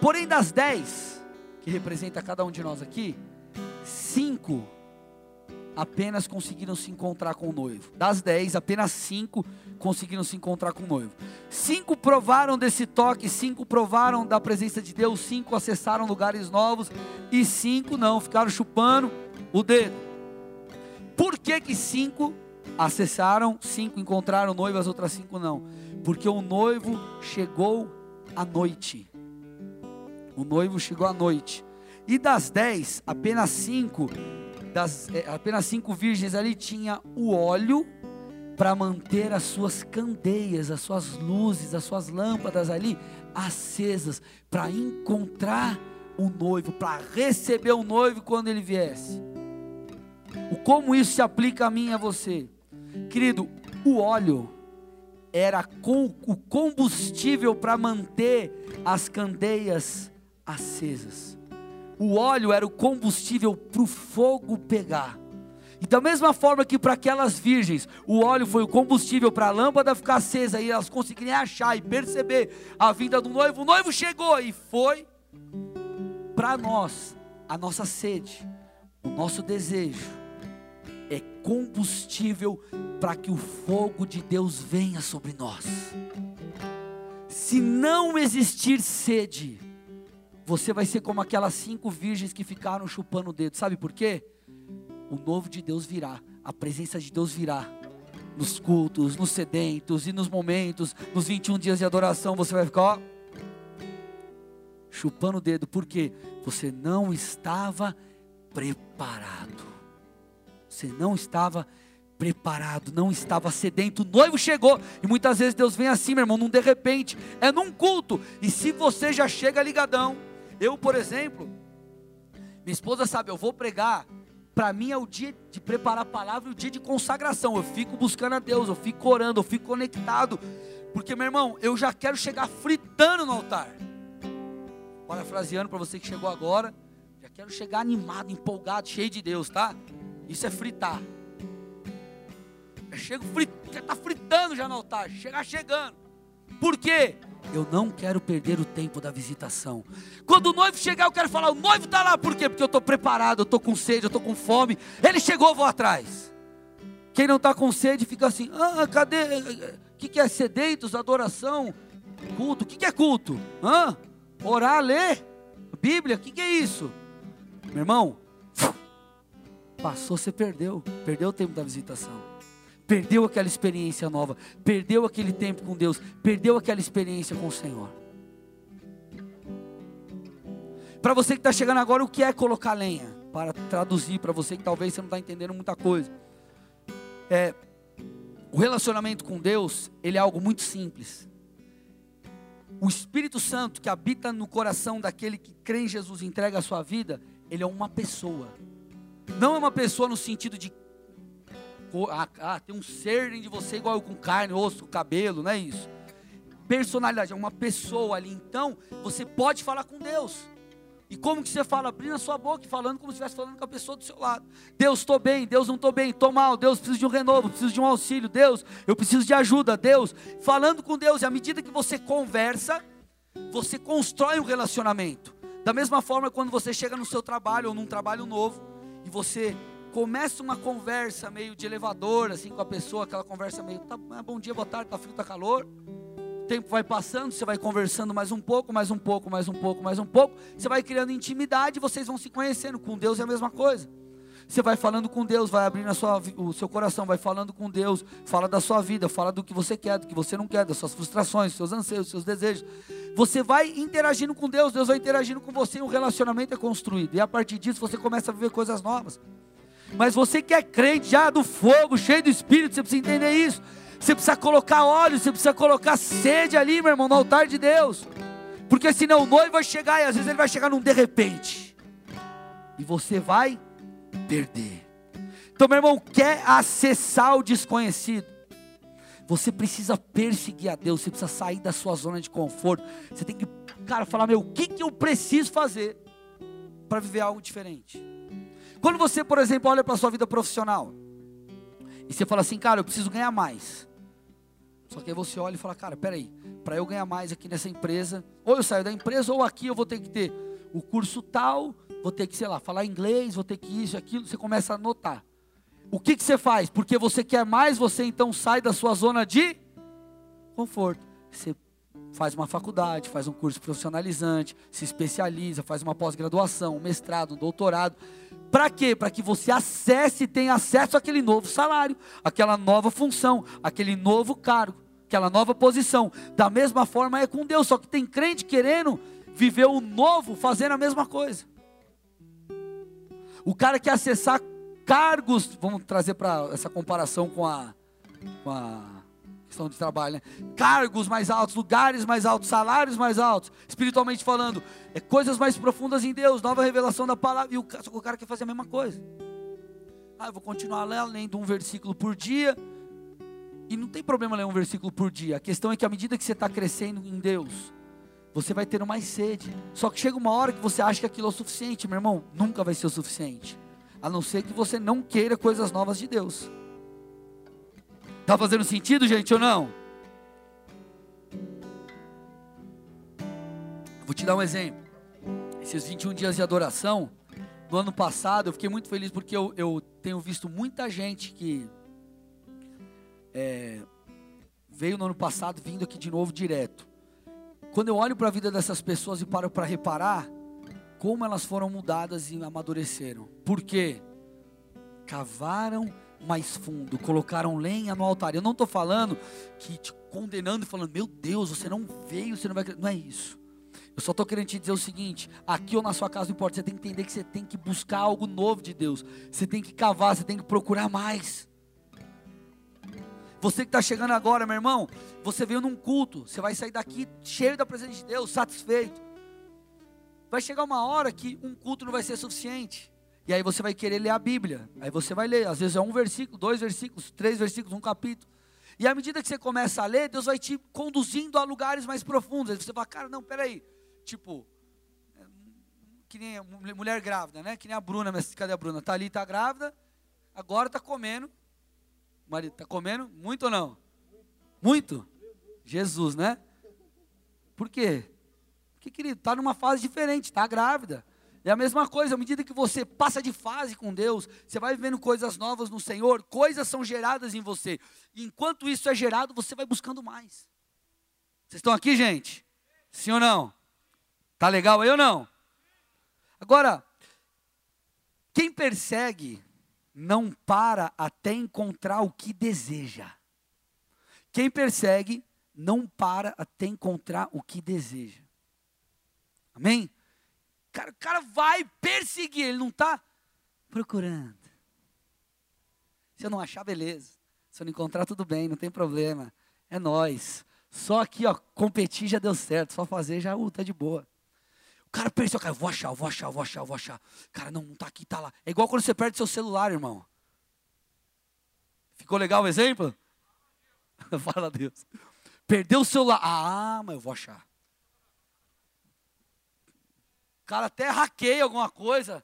Porém, das dez, que representa cada um de nós aqui, cinco apenas conseguiram se encontrar com o noivo. Das dez, apenas cinco conseguiram se encontrar com o noivo. Cinco provaram desse toque, cinco provaram da presença de Deus, cinco acessaram lugares novos e cinco não, ficaram chupando o dedo. Por que que cinco acessaram, cinco encontraram o noivo, as outras cinco não? Porque o noivo chegou à noite. O noivo chegou à noite. E das dez, apenas cinco, das, é, apenas cinco virgens ali tinha o óleo para manter as suas candeias, as suas luzes, as suas lâmpadas ali acesas, para encontrar o noivo, para receber o noivo quando ele viesse. O como isso se aplica a mim e a você? Querido, o óleo era com, o combustível para manter as candeias acesas. O óleo era o combustível para o fogo pegar. E da mesma forma que para aquelas virgens, o óleo foi o combustível para a lâmpada ficar acesa e elas conseguirem achar e perceber a vinda do noivo, o noivo chegou e foi para nós a nossa sede, o nosso desejo é combustível para que o fogo de Deus venha sobre nós. Se não existir sede, você vai ser como aquelas cinco virgens que ficaram chupando o dedo. Sabe por quê? O novo de Deus virá, a presença de Deus virá. Nos cultos, nos sedentos e nos momentos, nos 21 dias de adoração, você vai ficar, ó, chupando o dedo, porque você não estava preparado. Você não estava preparado, não estava sedento. O noivo chegou. E muitas vezes Deus vem assim, meu irmão, num de repente. É num culto. E se você já chega ligadão, Eu, por exemplo, minha esposa sabe, eu vou pregar. Para mim é o dia de preparar a palavra, o dia de consagração. Eu fico buscando a Deus, eu fico orando, eu fico conectado. Porque, meu irmão, eu já quero chegar fritando no altar. Parafraseando para você que chegou agora, já quero chegar animado, empolgado, cheio de Deus, tá? Isso é fritar. Já chego frit, já tá fritando já no altar, chegar chegando. Por quê? Eu não quero perder o tempo da visitação. Quando o noivo chegar, eu quero falar: o noivo está lá, por quê? Porque eu estou preparado, eu estou com sede, eu estou com fome. Ele chegou, eu vou atrás. Quem não está com sede fica assim: ah, cadê? O que, que é sedentos, adoração, culto? O que, que é culto? Hã? Orar, ler? Bíblia? O que, que é isso? Meu irmão, passou, você perdeu. Perdeu o tempo da visitação perdeu aquela experiência nova, perdeu aquele tempo com Deus, perdeu aquela experiência com o Senhor. Para você que está chegando agora, o que é colocar lenha? Para traduzir para você que talvez você não está entendendo muita coisa. É, o relacionamento com Deus, ele é algo muito simples. O Espírito Santo que habita no coração daquele que crê em Jesus e entrega a sua vida, ele é uma pessoa. Não é uma pessoa no sentido de ah, ah, tem um ser dentro de você igual com carne, osso, cabelo, não é isso. Personalidade, é uma pessoa ali. Então, você pode falar com Deus. E como que você fala? Abrindo a sua boca e falando como se estivesse falando com a pessoa do seu lado. Deus, estou bem, Deus, não estou bem, estou mal, Deus, preciso de um renovo, preciso de um auxílio, Deus, eu preciso de ajuda, Deus. Falando com Deus, e à medida que você conversa, você constrói um relacionamento. Da mesma forma, quando você chega no seu trabalho ou num trabalho novo, e você começa uma conversa meio de elevador, assim, com a pessoa, aquela conversa meio, tá, ah, bom dia, boa tarde, tá frio, tá calor. O tempo vai passando, você vai conversando mais um pouco, mais um pouco, mais um pouco, mais um pouco. Você vai criando intimidade, vocês vão se conhecendo. Com Deus é a mesma coisa. Você vai falando com Deus, vai abrindo sua, o seu coração, vai falando com Deus, fala da sua vida, fala do que você quer, do que você não quer, das suas frustrações, seus anseios, seus desejos. Você vai interagindo com Deus, Deus vai interagindo com você e um relacionamento é construído. E a partir disso você começa a viver coisas novas. Mas você que é crente já do fogo, cheio do Espírito, você precisa entender isso. Você precisa colocar óleo, você precisa colocar sede ali, meu irmão, no altar de Deus. Porque senão o noivo vai chegar e às vezes ele vai chegar num de repente. E você vai perder. Então, meu irmão, quer acessar o desconhecido? Você precisa perseguir a Deus, você precisa sair da sua zona de conforto. Você tem que, cara, falar, meu, o que, que eu preciso fazer para viver algo diferente? Quando você, por exemplo, olha para a sua vida profissional e você fala assim, cara, eu preciso ganhar mais. Só que aí você olha e fala, cara, peraí, para eu ganhar mais aqui nessa empresa, ou eu saio da empresa, ou aqui eu vou ter que ter o curso tal, vou ter que, sei lá, falar inglês, vou ter que isso, aquilo, você começa a notar. O que, que você faz? Porque você quer mais, você então sai da sua zona de conforto. Você faz uma faculdade, faz um curso profissionalizante, se especializa, faz uma pós-graduação, um mestrado, um doutorado. Para quê? Para que você acesse e tenha acesso àquele novo salário, aquela nova função, aquele novo cargo, aquela nova posição. Da mesma forma é com Deus, só que tem crente querendo viver o novo fazendo a mesma coisa. O cara quer acessar cargos, vamos trazer para essa comparação com a, com a questão de trabalho, né? Cargos mais altos, lugares mais altos, salários mais altos, espiritualmente falando, é coisas mais profundas em Deus, nova revelação da palavra, e o, o cara quer fazer a mesma coisa. Ah, eu vou continuar lendo um versículo por dia, e não tem problema ler um versículo por dia, a questão é que à medida que você está crescendo em Deus, você vai ter mais sede. Só que chega uma hora que você acha que aquilo é o suficiente, meu irmão, nunca vai ser o suficiente. A não ser que você não queira coisas novas de Deus. Está fazendo sentido, gente, ou não? Vou te dar um exemplo. Esses 21 dias de adoração, no ano passado, eu fiquei muito feliz porque eu, eu tenho visto muita gente que é, veio no ano passado vindo aqui de novo direto. Quando eu olho para a vida dessas pessoas e paro para reparar como elas foram mudadas e amadureceram. Por quê? Cavaram mais fundo, colocaram lenha no altar. Eu não estou falando que te condenando e falando, meu Deus, você não veio, você não vai. Não é isso. Eu só estou querendo te dizer o seguinte: aqui ou na sua casa não importa, você tem que entender que você tem que buscar algo novo de Deus. Você tem que cavar, você tem que procurar mais. Você que está chegando agora, meu irmão, você veio num culto, você vai sair daqui cheio da presença de Deus, satisfeito vai chegar uma hora que um culto não vai ser suficiente. E aí você vai querer ler a Bíblia. Aí você vai ler, às vezes é um versículo, dois versículos, três versículos, um capítulo. E à medida que você começa a ler, Deus vai te conduzindo a lugares mais profundos. Aí você fala, cara, não, peraí. Tipo, que nem mulher grávida, né? Que nem a Bruna, cadê a Bruna? Tá ali, tá grávida, agora tá comendo. Marido tá comendo muito ou não? Muito? Jesus, né? Por quê? Porque, querido, tá numa fase diferente, tá grávida. É a mesma coisa, à medida que você passa de fase com Deus, você vai vivendo coisas novas no Senhor, coisas são geradas em você. enquanto isso é gerado, você vai buscando mais. Vocês estão aqui, gente? Sim ou não? Tá legal aí ou não? Agora, quem persegue não para até encontrar o que deseja. Quem persegue não para até encontrar o que deseja. Amém? Cara, o cara vai perseguir, ele não está procurando. Se eu não achar, beleza. Se eu não encontrar, tudo bem, não tem problema. É nós. Só aqui, ó, competir já deu certo. Só fazer já, uh, tá de boa. O cara percebeu, cara, vou achar, vou achar, vou achar, vou achar. Cara, não, não tá aqui, tá lá. É igual quando você perde seu celular, irmão. Ficou legal o exemplo? Fala Deus. Perdeu o celular. Ah, mas eu vou achar. O cara até hackeia alguma coisa.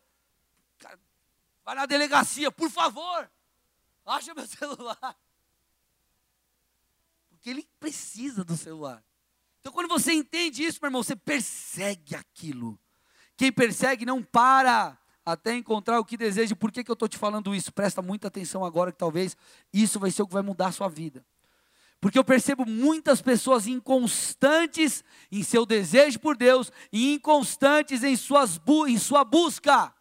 Vai na delegacia, por favor. Acha meu celular. Porque ele precisa do celular. Então, quando você entende isso, meu irmão, você persegue aquilo. Quem persegue não para até encontrar o que deseja. Por que, que eu estou te falando isso? Presta muita atenção agora, que talvez isso vai ser o que vai mudar a sua vida. Porque eu percebo muitas pessoas inconstantes em seu desejo por Deus e inconstantes em, suas em sua busca.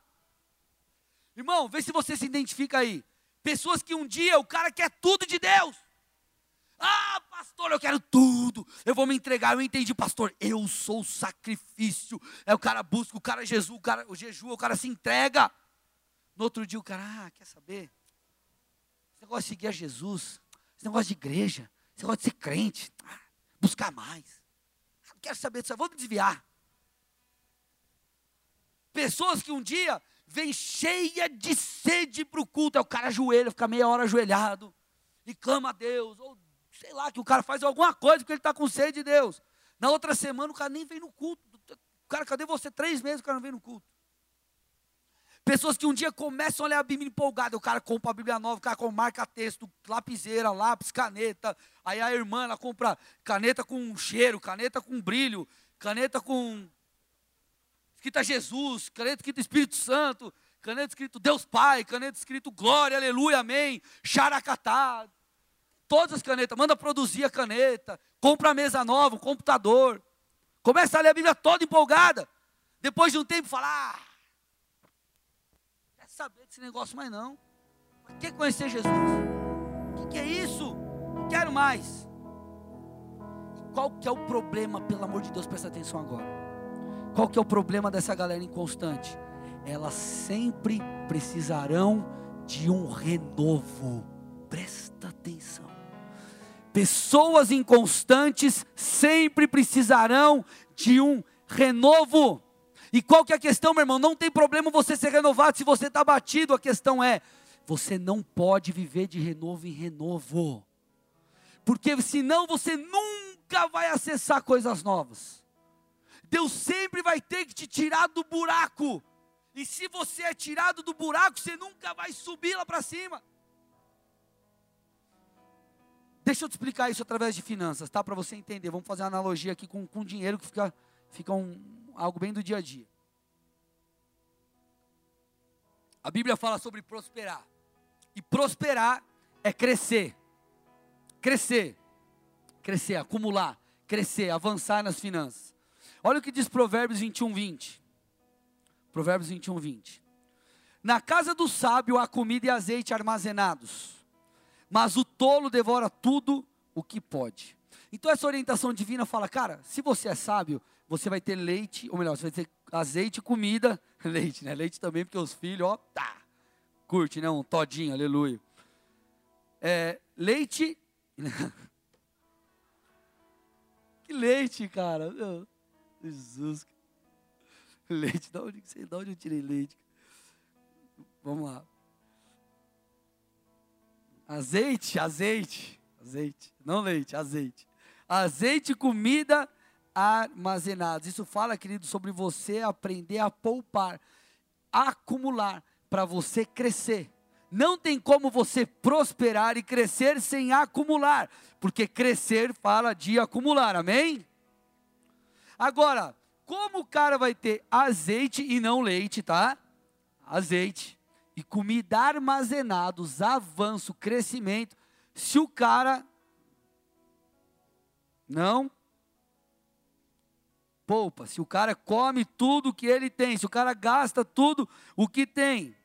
Irmão, vê se você se identifica aí. Pessoas que um dia o cara quer tudo de Deus. Ah, pastor, eu quero tudo. Eu vou me entregar. Eu entendi, pastor. Eu sou o sacrifício. É o cara busca, o cara Jesus, o cara o jejum, o cara se entrega. No outro dia o cara, ah, quer saber? Esse negócio de seguir a Jesus, esse negócio de igreja, você gosta de ser crente, ah, buscar mais. Não quero saber disso, vou me desviar. Pessoas que um dia vêm cheia de sede para o culto, é o cara ajoelha, fica meia hora ajoelhado e clama a Deus, ou sei lá, que o cara faz alguma coisa porque ele está com sede de Deus. Na outra semana o cara nem vem no culto. Cara, cadê você? Três meses o cara não vem no culto. Pessoas que um dia começam a ler a Bíblia empolgada, o cara compra a Bíblia nova, o cara com marca texto, lapiseira, lápis, caneta. Aí a irmã ela compra caneta com cheiro, caneta com brilho, caneta com escrita Jesus, caneta escrito Espírito Santo, caneta escrito Deus Pai, caneta escrito Glória, Aleluia, Amém, Xaracatá. Todas as canetas, manda produzir a caneta, compra a mesa nova, um computador. Começa a ler a Bíblia toda empolgada. Depois de um tempo, fala: ah, saber desse negócio mais não. Quer conhecer Jesus? O que, que, é isso? Não quero mais. E qual que é o problema, pelo amor de Deus, presta atenção agora. Qual que é o problema dessa galera inconstante? Elas sempre precisarão de um renovo. Presta atenção. Pessoas inconstantes sempre precisarão de um renovo. E qual que é a questão, meu irmão? Não tem problema você ser renovado se você está batido. A questão é, você não pode viver de renovo em renovo. Porque senão você nunca vai acessar coisas novas. Deus sempre vai ter que te tirar do buraco. E se você é tirado do buraco, você nunca vai subir lá para cima. Deixa eu te explicar isso através de finanças, tá? Para você entender. Vamos fazer uma analogia aqui com, com dinheiro que fica, fica um, algo bem do dia a dia. A Bíblia fala sobre prosperar. E prosperar é crescer. Crescer. Crescer, acumular, crescer, avançar nas finanças. Olha o que diz Provérbios 21, 20. Provérbios 21, 20. Na casa do sábio há comida e azeite armazenados, mas o tolo devora tudo o que pode. Então essa orientação divina fala, cara, se você é sábio, você vai ter leite, ou melhor, você vai ter azeite comida, leite, né? Leite também, porque os filhos, ó, tá, curte, né? Um todinho, aleluia. É, leite. que leite, cara, meu, Jesus. leite, da onde, sei, da onde eu tirei leite? Vamos lá. Azeite, azeite, azeite, não leite, azeite. Azeite, comida armazenados. Isso fala, querido, sobre você aprender a poupar, acumular, para você crescer. Não tem como você prosperar e crescer sem acumular, porque crescer fala de acumular, amém? Agora, como o cara vai ter azeite e não leite, tá? Azeite e comida armazenados, avanço, crescimento, se o cara não poupa, se o cara come tudo que ele tem, se o cara gasta tudo o que tem.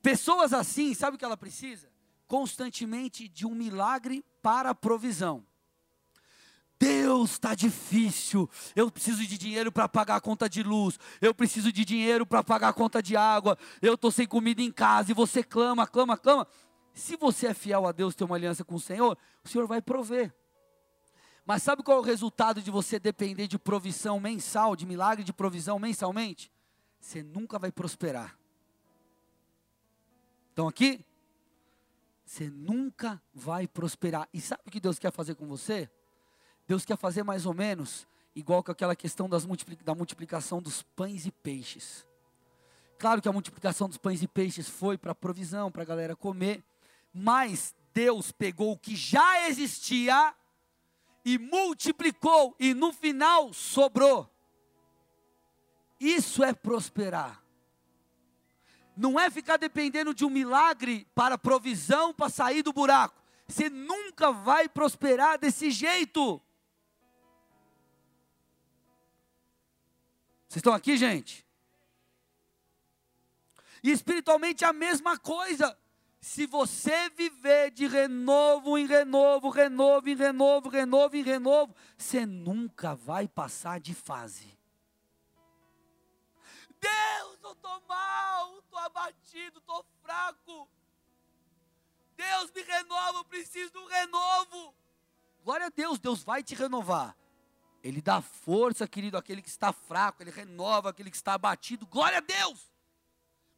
Pessoas assim, sabe o que ela precisa? Constantemente de um milagre para a provisão. Deus, está difícil. Eu preciso de dinheiro para pagar a conta de luz. Eu preciso de dinheiro para pagar a conta de água. Eu estou sem comida em casa. E você clama, clama, clama. Se você é fiel a Deus, tem uma aliança com o Senhor, o Senhor vai prover. Mas sabe qual é o resultado de você depender de provisão mensal, de milagre de provisão mensalmente? Você nunca vai prosperar. Estão aqui? Você nunca vai prosperar. E sabe o que Deus quer fazer com você? Deus quer fazer mais ou menos igual com aquela questão da multiplicação dos pães e peixes. Claro que a multiplicação dos pães e peixes foi para provisão, para a galera comer, mas Deus pegou o que já existia e multiplicou, e no final sobrou. Isso é prosperar. Não é ficar dependendo de um milagre para provisão, para sair do buraco. Você nunca vai prosperar desse jeito. Vocês estão aqui, gente? E espiritualmente a mesma coisa. Se você viver de renovo em renovo, renovo em renovo, renovo em renovo, você nunca vai passar de fase. Deus, eu estou mal, estou abatido, estou fraco. Deus me renova, eu preciso de um renovo. Glória a Deus, Deus vai te renovar. Ele dá força, querido, àquele que está fraco, ele renova aquele que está abatido. Glória a Deus!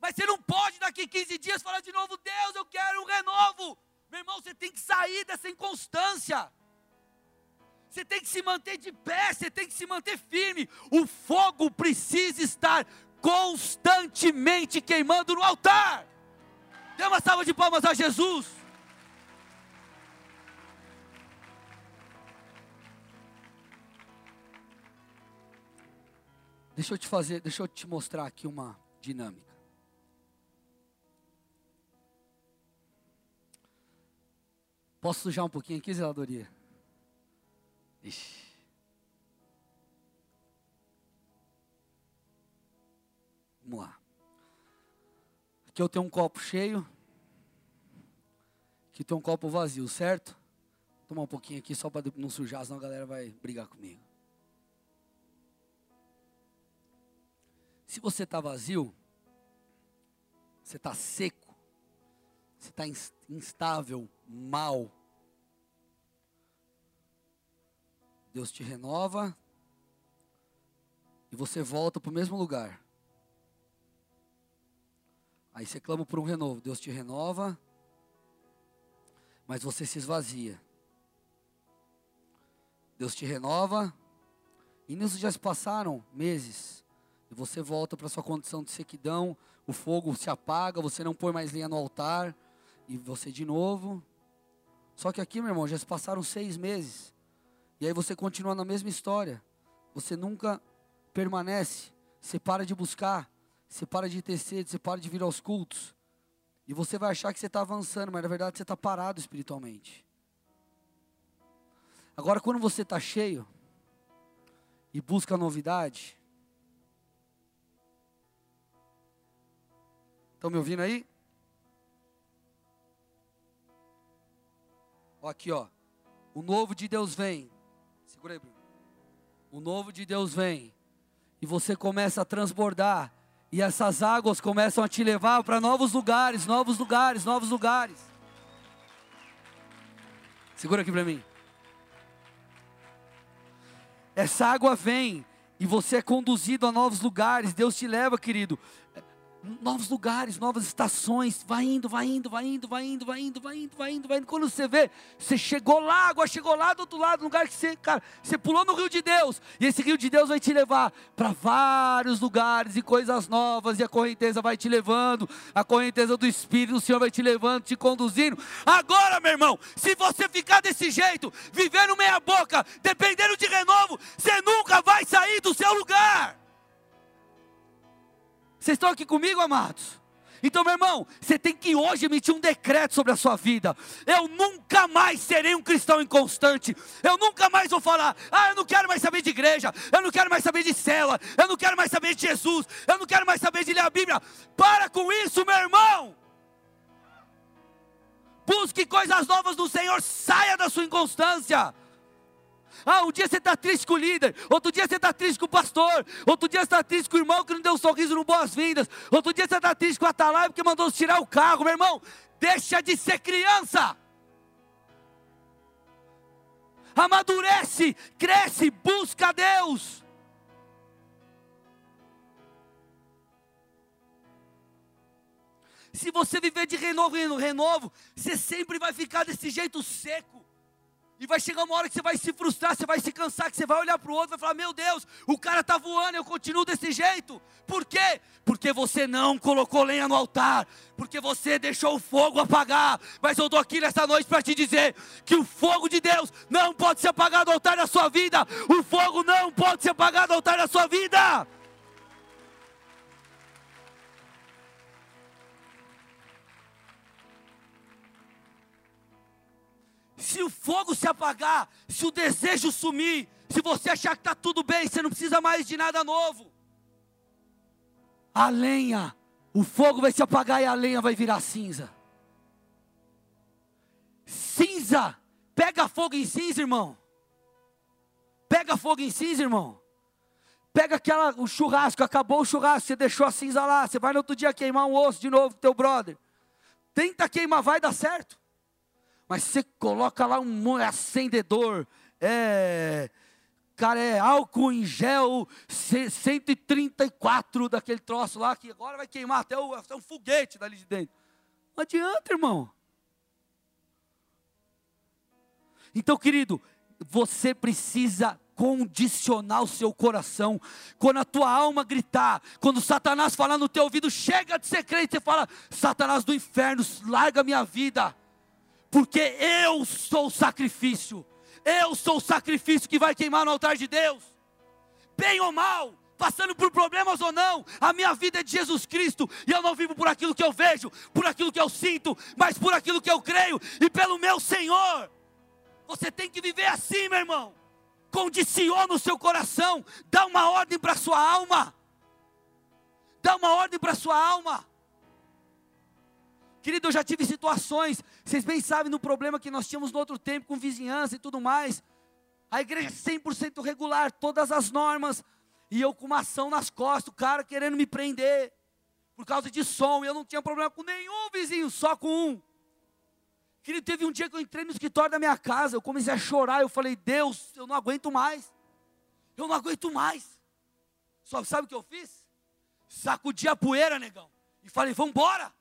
Mas você não pode daqui 15 dias falar de novo, Deus, eu quero um renovo. Meu irmão, você tem que sair dessa inconstância. Você tem que se manter de pé, você tem que se manter firme. O fogo precisa estar constantemente queimando no altar. Dê uma salva de palmas a Jesus. Deixa eu te fazer, deixa eu te mostrar aqui uma dinâmica. Posso sujar um pouquinho aqui, zeladoria? Ixi. Vamos lá. Aqui eu tenho um copo cheio. Aqui tem um copo vazio, certo? Vou tomar um pouquinho aqui só para não sujar, senão a galera vai brigar comigo. Se você está vazio, você está seco, você está instável, mal, Deus te renova e você volta para o mesmo lugar. Aí você clama por um renovo, Deus te renova, mas você se esvazia. Deus te renova, e nisso já se passaram meses e você volta para sua condição de sequidão, o fogo se apaga, você não põe mais lenha no altar, e você de novo. Só que aqui, meu irmão, já se passaram seis meses, e aí você continua na mesma história, você nunca permanece, você para de buscar, você para de ter sede, você para de vir aos cultos, e você vai achar que você está avançando, mas na verdade você está parado espiritualmente. Agora, quando você está cheio e busca novidade, Estão me ouvindo aí? Ó, aqui, ó. O novo de Deus vem. Segura aí, Bruno. O novo de Deus vem. E você começa a transbordar. E essas águas começam a te levar para novos lugares, novos lugares, novos lugares. Segura aqui para mim. Essa água vem e você é conduzido a novos lugares, Deus te leva, querido, novos lugares, novas estações, vai indo, vai indo, vai indo, vai indo, vai indo, vai indo, vai indo, vai indo. Quando você vê, você chegou lá, agora chegou lá do outro lado, no lugar que você, cara, você pulou no rio de Deus, e esse rio de Deus vai te levar para vários lugares e coisas novas, e a correnteza vai te levando, a correnteza do Espírito, o Senhor vai te levando, te conduzindo. Agora, meu irmão, se você ficar desse jeito, vivendo meia boca, dependendo de renovo, você nunca vai sair do seu lugar. Vocês estão aqui comigo, amados? Então, meu irmão, você tem que hoje emitir um decreto sobre a sua vida. Eu nunca mais serei um cristão inconstante. Eu nunca mais vou falar, ah, eu não quero mais saber de igreja, eu não quero mais saber de cela, eu não quero mais saber de Jesus, eu não quero mais saber de ler a Bíblia. Para com isso, meu irmão. Busque coisas novas do Senhor, saia da sua inconstância. Ah, um dia você está triste com o líder, outro dia você está triste com o pastor, outro dia você está triste com o irmão que não deu um sorriso no boas-vindas, outro dia você está triste com a Atalaia porque mandou tirar o carro, meu irmão. Deixa de ser criança. Amadurece, cresce, busca Deus. Se você viver de renovo em renovo, você sempre vai ficar desse jeito seco. E vai chegar uma hora que você vai se frustrar, você vai se cansar, que você vai olhar para o outro e vai falar: Meu Deus, o cara está voando, eu continuo desse jeito. Por quê? Porque você não colocou lenha no altar, porque você deixou o fogo apagar. Mas eu estou aqui nessa noite para te dizer que o fogo de Deus não pode ser apagado no altar da sua vida. O fogo não pode ser apagado no altar da sua vida. Se o fogo se apagar, se o desejo sumir, se você achar que está tudo bem, você não precisa mais de nada novo. A lenha, o fogo vai se apagar e a lenha vai virar cinza. Cinza, pega fogo em cinza, irmão. Pega fogo em cinza, irmão. Pega aquela, o churrasco, acabou o churrasco, você deixou a cinza lá, você vai no outro dia queimar um osso de novo com teu brother. Tenta queimar, vai dar certo. Mas você coloca lá um acendedor, é, cara, é álcool em gel, 134 daquele troço lá, que agora vai queimar até, o, até um foguete dali de dentro. Não adianta, irmão. Então, querido, você precisa condicionar o seu coração. Quando a tua alma gritar, quando Satanás falar no teu ouvido, chega de ser crente, você fala: Satanás do inferno, larga minha vida porque eu sou o sacrifício, eu sou o sacrifício que vai queimar no altar de Deus, bem ou mal, passando por problemas ou não, a minha vida é de Jesus Cristo, e eu não vivo por aquilo que eu vejo, por aquilo que eu sinto, mas por aquilo que eu creio e pelo meu Senhor. Você tem que viver assim, meu irmão. Condiciona o seu coração, dá uma ordem para a sua alma. Dá uma ordem para a sua alma. Querido, eu já tive situações, vocês bem sabem no problema que nós tínhamos no outro tempo com vizinhança e tudo mais. A igreja 100% regular, todas as normas, e eu com uma ação nas costas, o cara querendo me prender por causa de som, e eu não tinha problema com nenhum vizinho, só com um. Querido, teve um dia que eu entrei no escritório da minha casa, eu comecei a chorar, eu falei, Deus, eu não aguento mais. Eu não aguento mais. Só sabe o que eu fiz? Sacudi a poeira, negão. E falei, vamos embora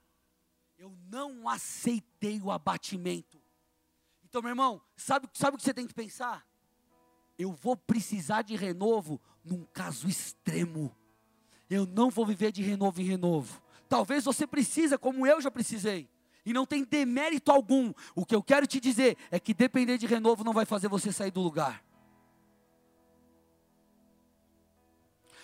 eu não aceitei o abatimento. Então, meu irmão, sabe, sabe o que você tem que pensar? Eu vou precisar de renovo num caso extremo. Eu não vou viver de renovo em renovo. Talvez você precisa, como eu já precisei. E não tem demérito algum. O que eu quero te dizer é que depender de renovo não vai fazer você sair do lugar.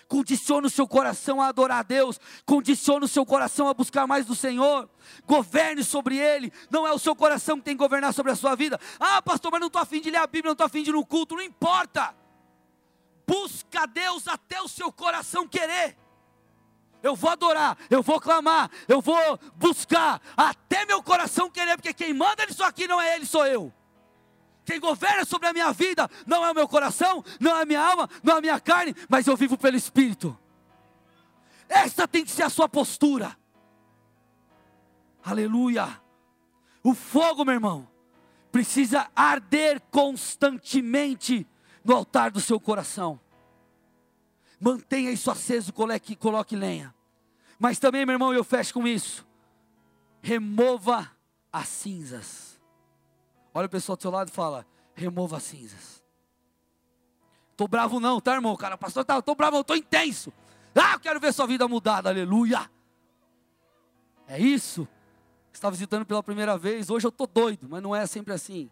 Condicione o seu coração a adorar a Deus. Condicione o seu coração a buscar mais do Senhor. Governe sobre Ele. Não é o seu coração que tem que governar sobre a sua vida. Ah, pastor, mas não estou afim de ler a Bíblia, não estou afim de ir no culto. Não importa. Busca Deus até o seu coração querer. Eu vou adorar, eu vou clamar, eu vou buscar até meu coração querer, porque quem manda nisso aqui não é Ele, sou eu. Quem governa sobre a minha vida não é o meu coração, não é a minha alma, não é a minha carne, mas eu vivo pelo Espírito. Essa tem que ser a sua postura. Aleluia. O fogo, meu irmão, precisa arder constantemente no altar do seu coração. Mantenha isso aceso, coloque, coloque lenha. Mas também, meu irmão, eu fecho com isso. Remova as cinzas. Olha o pessoal do seu lado e fala: remova as cinzas. Tô bravo não, tá, irmão? Cara, pastor, tá, tô bravo, eu tô intenso. Ah, eu quero ver sua vida mudada, aleluia. É isso. Está visitando pela primeira vez, hoje eu tô doido, mas não é sempre assim.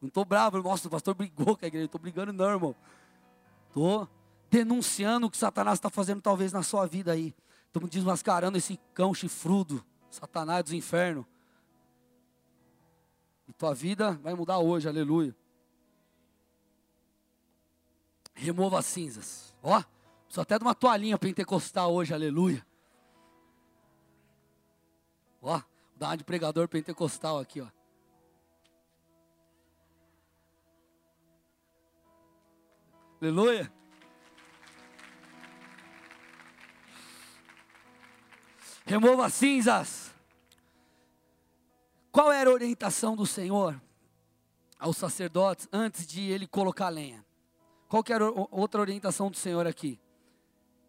Não estou bravo, nossa, o pastor brigou com a igreja, estou brigando não, irmão. Estou denunciando o que Satanás está fazendo talvez na sua vida aí. Estamos desmascarando esse cão chifrudo, Satanás dos infernos. E tua vida vai mudar hoje, aleluia. Remova as cinzas. Ó, só até de uma toalhinha pentecostal hoje, aleluia. Ó, dá uma de pregador pentecostal aqui, ó. Aleluia. Remova as cinzas. Qual era a orientação do Senhor aos sacerdotes antes de ele colocar lenha? Qual que era outra orientação do Senhor aqui?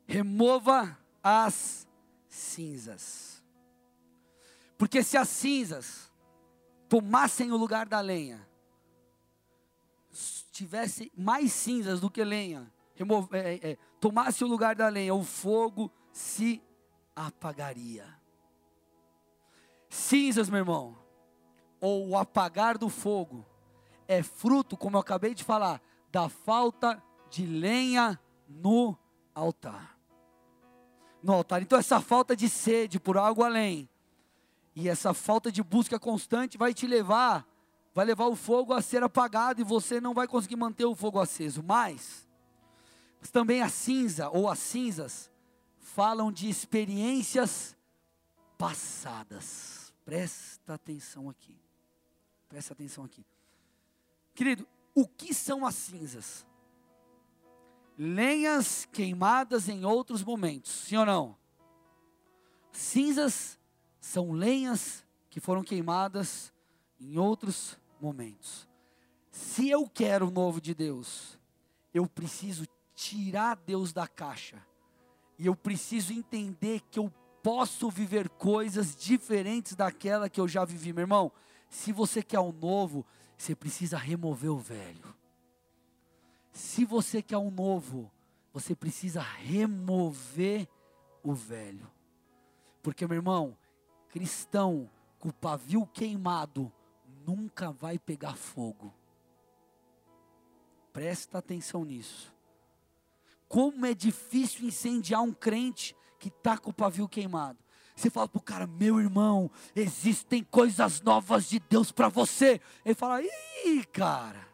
Remova as cinzas. Porque se as cinzas tomassem o lugar da lenha, tivesse mais cinzas do que lenha, remove, é, é, é, tomasse o lugar da lenha, o fogo se apagaria. Cinzas, meu irmão, ou o apagar do fogo, é fruto, como eu acabei de falar, da falta de lenha no altar. No altar. Então, essa falta de sede por algo além, e essa falta de busca constante vai te levar vai levar o fogo a ser apagado e você não vai conseguir manter o fogo aceso. Mas, também a cinza ou as cinzas falam de experiências passadas. Presta atenção aqui. Presta atenção aqui. Querido, o que são as cinzas? Lenhas queimadas em outros momentos, sim ou não? Cinzas são lenhas que foram queimadas em outros momentos. Se eu quero o novo de Deus, eu preciso tirar Deus da caixa. E eu preciso entender que eu posso viver coisas diferentes daquela que eu já vivi, meu irmão. Se você quer o novo, você precisa remover o velho. Se você quer um novo, você precisa remover o velho. Porque, meu irmão, cristão com o pavio queimado nunca vai pegar fogo. Presta atenção nisso. Como é difícil incendiar um crente que está com o pavio queimado. Você fala para o cara, meu irmão, existem coisas novas de Deus para você. Ele fala, ih, cara,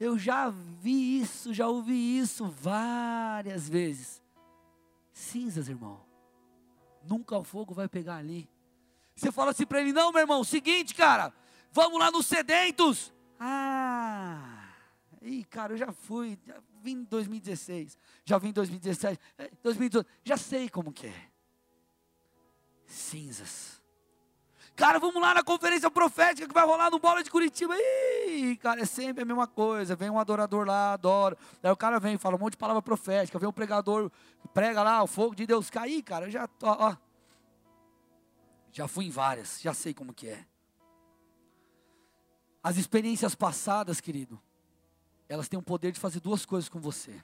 eu já vi isso, já ouvi isso várias vezes. Cinzas, irmão. Nunca o fogo vai pegar ali. Você fala assim para ele, não, meu irmão, seguinte, cara, Vamos lá nos sedentos. Ah, ih, cara, eu já fui, já vim em 2016, já vim em 2017, 2018, já sei como que é. Cinzas. Cara, vamos lá na conferência profética que vai rolar no Bola de Curitiba. Ih, cara, é sempre a mesma coisa. Vem um adorador lá, adora. Aí o cara vem, fala um monte de palavra profética. Vem um pregador, prega lá, o fogo de Deus cair, cara. Eu já, ó, ó. Já fui em várias, já sei como que é. As experiências passadas, querido, elas têm o poder de fazer duas coisas com você.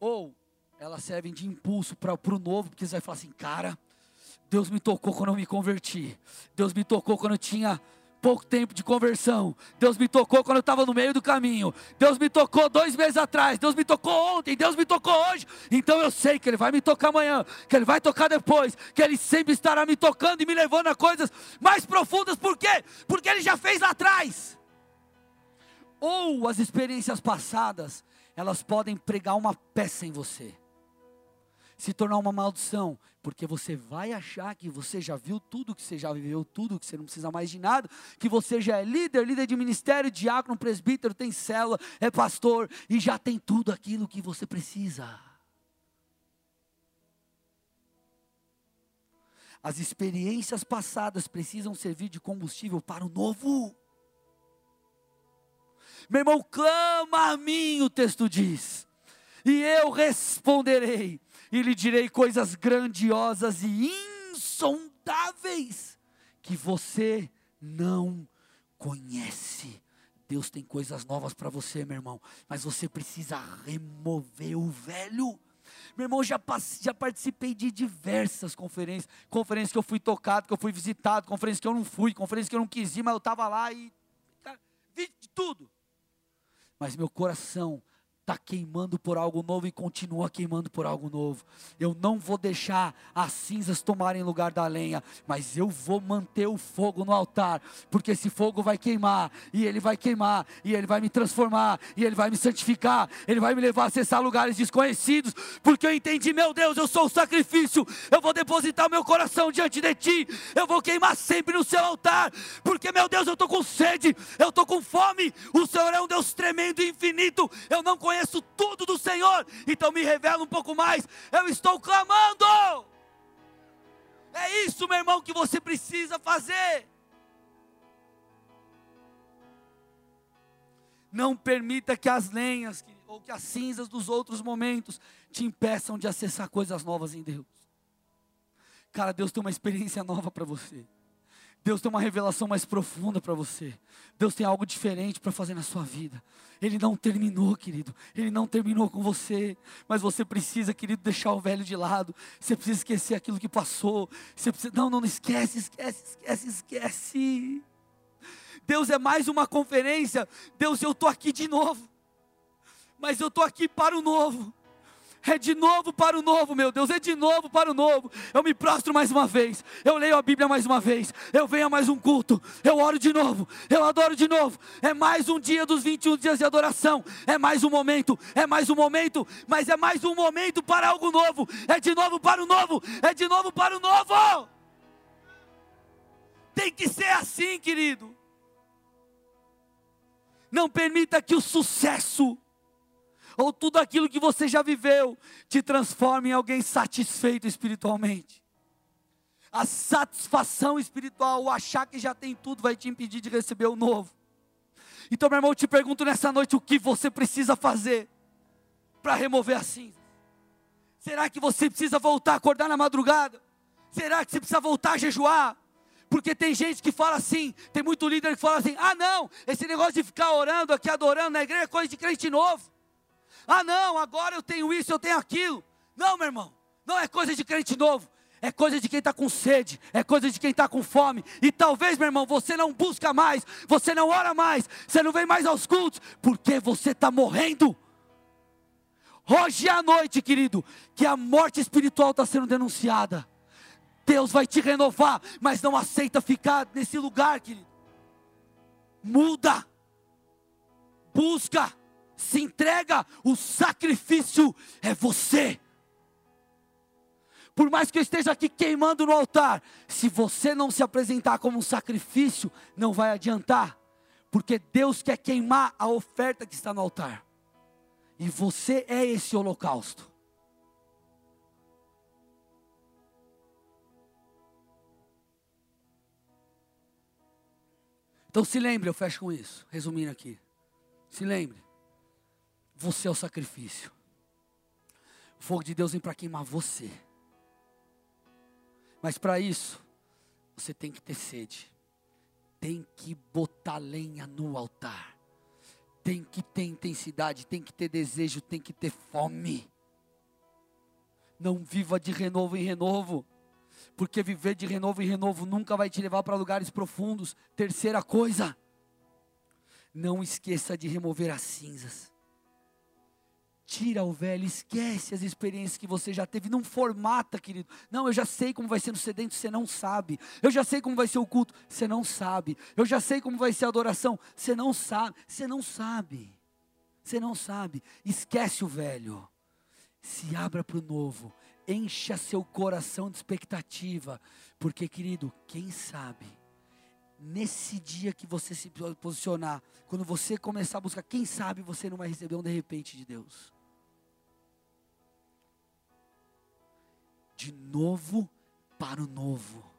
Ou elas servem de impulso para o novo, porque você vai falar assim, cara, Deus me tocou quando eu me converti. Deus me tocou quando eu tinha pouco tempo de conversão. Deus me tocou quando eu estava no meio do caminho. Deus me tocou dois meses atrás. Deus me tocou ontem. Deus me tocou hoje. Então eu sei que Ele vai me tocar amanhã. Que Ele vai tocar depois. Que Ele sempre estará me tocando e me levando a coisas mais profundas. Por quê? Porque Ele já fez lá atrás. Ou as experiências passadas, elas podem pregar uma peça em você se tornar uma maldição, porque você vai achar que você já viu tudo, que você já viveu tudo, que você não precisa mais de nada, que você já é líder, líder de ministério, diácono, presbítero, tem célula, é pastor e já tem tudo aquilo que você precisa. As experiências passadas precisam servir de combustível para o novo. Meu irmão, clama a mim, o texto diz, e eu responderei, e lhe direi coisas grandiosas e insondáveis que você não conhece. Deus tem coisas novas para você, meu irmão, mas você precisa remover o velho. Meu irmão, já, já participei de diversas conferências, conferências que eu fui tocado, que eu fui visitado, conferências que eu não fui, conferências que eu não quis ir, mas eu estava lá e cara, vi de tudo. Mas meu coração está queimando por algo novo e continua queimando por algo novo. Eu não vou deixar as cinzas tomarem lugar da lenha, mas eu vou manter o fogo no altar, porque esse fogo vai queimar, e ele vai queimar, e ele vai me transformar, e ele vai me santificar, ele vai me levar a acessar lugares desconhecidos, porque eu entendi, meu Deus, eu sou o sacrifício, eu vou depositar o meu coração diante de ti, eu vou queimar sempre no seu altar, porque meu Deus, eu estou com sede, eu estou com fome, o Senhor é um Deus tremendo e infinito, eu não conheço conheço tudo do Senhor, então me revela um pouco mais. Eu estou clamando. É isso, meu irmão, que você precisa fazer. Não permita que as lenhas ou que as cinzas dos outros momentos te impeçam de acessar coisas novas em Deus. Cara, Deus tem uma experiência nova para você. Deus tem uma revelação mais profunda para você. Deus tem algo diferente para fazer na sua vida. Ele não terminou, querido. Ele não terminou com você. Mas você precisa, querido, deixar o velho de lado. Você precisa esquecer aquilo que passou. Você precisa. Não, não, não esquece, esquece, esquece, esquece. Deus é mais uma conferência. Deus, eu estou aqui de novo. Mas eu estou aqui para o novo. É de novo para o novo, meu Deus, é de novo para o novo. Eu me prostro mais uma vez, eu leio a Bíblia mais uma vez, eu venho a mais um culto, eu oro de novo, eu adoro de novo. É mais um dia dos 21 dias de adoração, é mais um momento, é mais um momento, mas é mais um momento para algo novo, é de novo para o novo, é de novo para o novo. Tem que ser assim, querido. Não permita que o sucesso ou tudo aquilo que você já viveu, te transforma em alguém satisfeito espiritualmente. A satisfação espiritual, o achar que já tem tudo, vai te impedir de receber o novo. Então, meu irmão, eu te pergunto nessa noite o que você precisa fazer para remover a cinza. Será que você precisa voltar a acordar na madrugada? Será que você precisa voltar a jejuar? Porque tem gente que fala assim, tem muito líder que fala assim: ah, não, esse negócio de ficar orando aqui, adorando na igreja é coisa de crente novo. Ah, não, agora eu tenho isso, eu tenho aquilo. Não, meu irmão, não é coisa de crente novo. É coisa de quem está com sede, é coisa de quem está com fome. E talvez, meu irmão, você não busca mais, você não ora mais, você não vem mais aos cultos, porque você está morrendo. Hoje à noite, querido, que a morte espiritual está sendo denunciada. Deus vai te renovar, mas não aceita ficar nesse lugar, querido. Muda, busca se entrega, o sacrifício é você. Por mais que eu esteja aqui queimando no altar, se você não se apresentar como um sacrifício, não vai adiantar, porque Deus quer queimar a oferta que está no altar, e você é esse holocausto. Então se lembre, eu fecho com isso, resumindo aqui. Se lembre, você é o sacrifício. O fogo de Deus vem para queimar você. Mas para isso, você tem que ter sede. Tem que botar lenha no altar. Tem que ter intensidade, tem que ter desejo, tem que ter fome. Não viva de renovo em renovo, porque viver de renovo em renovo nunca vai te levar para lugares profundos. Terceira coisa, não esqueça de remover as cinzas. Tira o velho, esquece as experiências que você já teve, não formata, querido. Não, eu já sei como vai ser no sedento, você não sabe. Eu já sei como vai ser o culto, você não sabe. Eu já sei como vai ser a adoração, você não sabe. Você não sabe. Você não sabe. Esquece o velho. Se abra para o novo. Encha seu coração de expectativa. Porque, querido, quem sabe nesse dia que você se posicionar, quando você começar a buscar, quem sabe você não vai receber um de repente de Deus. De novo para o novo.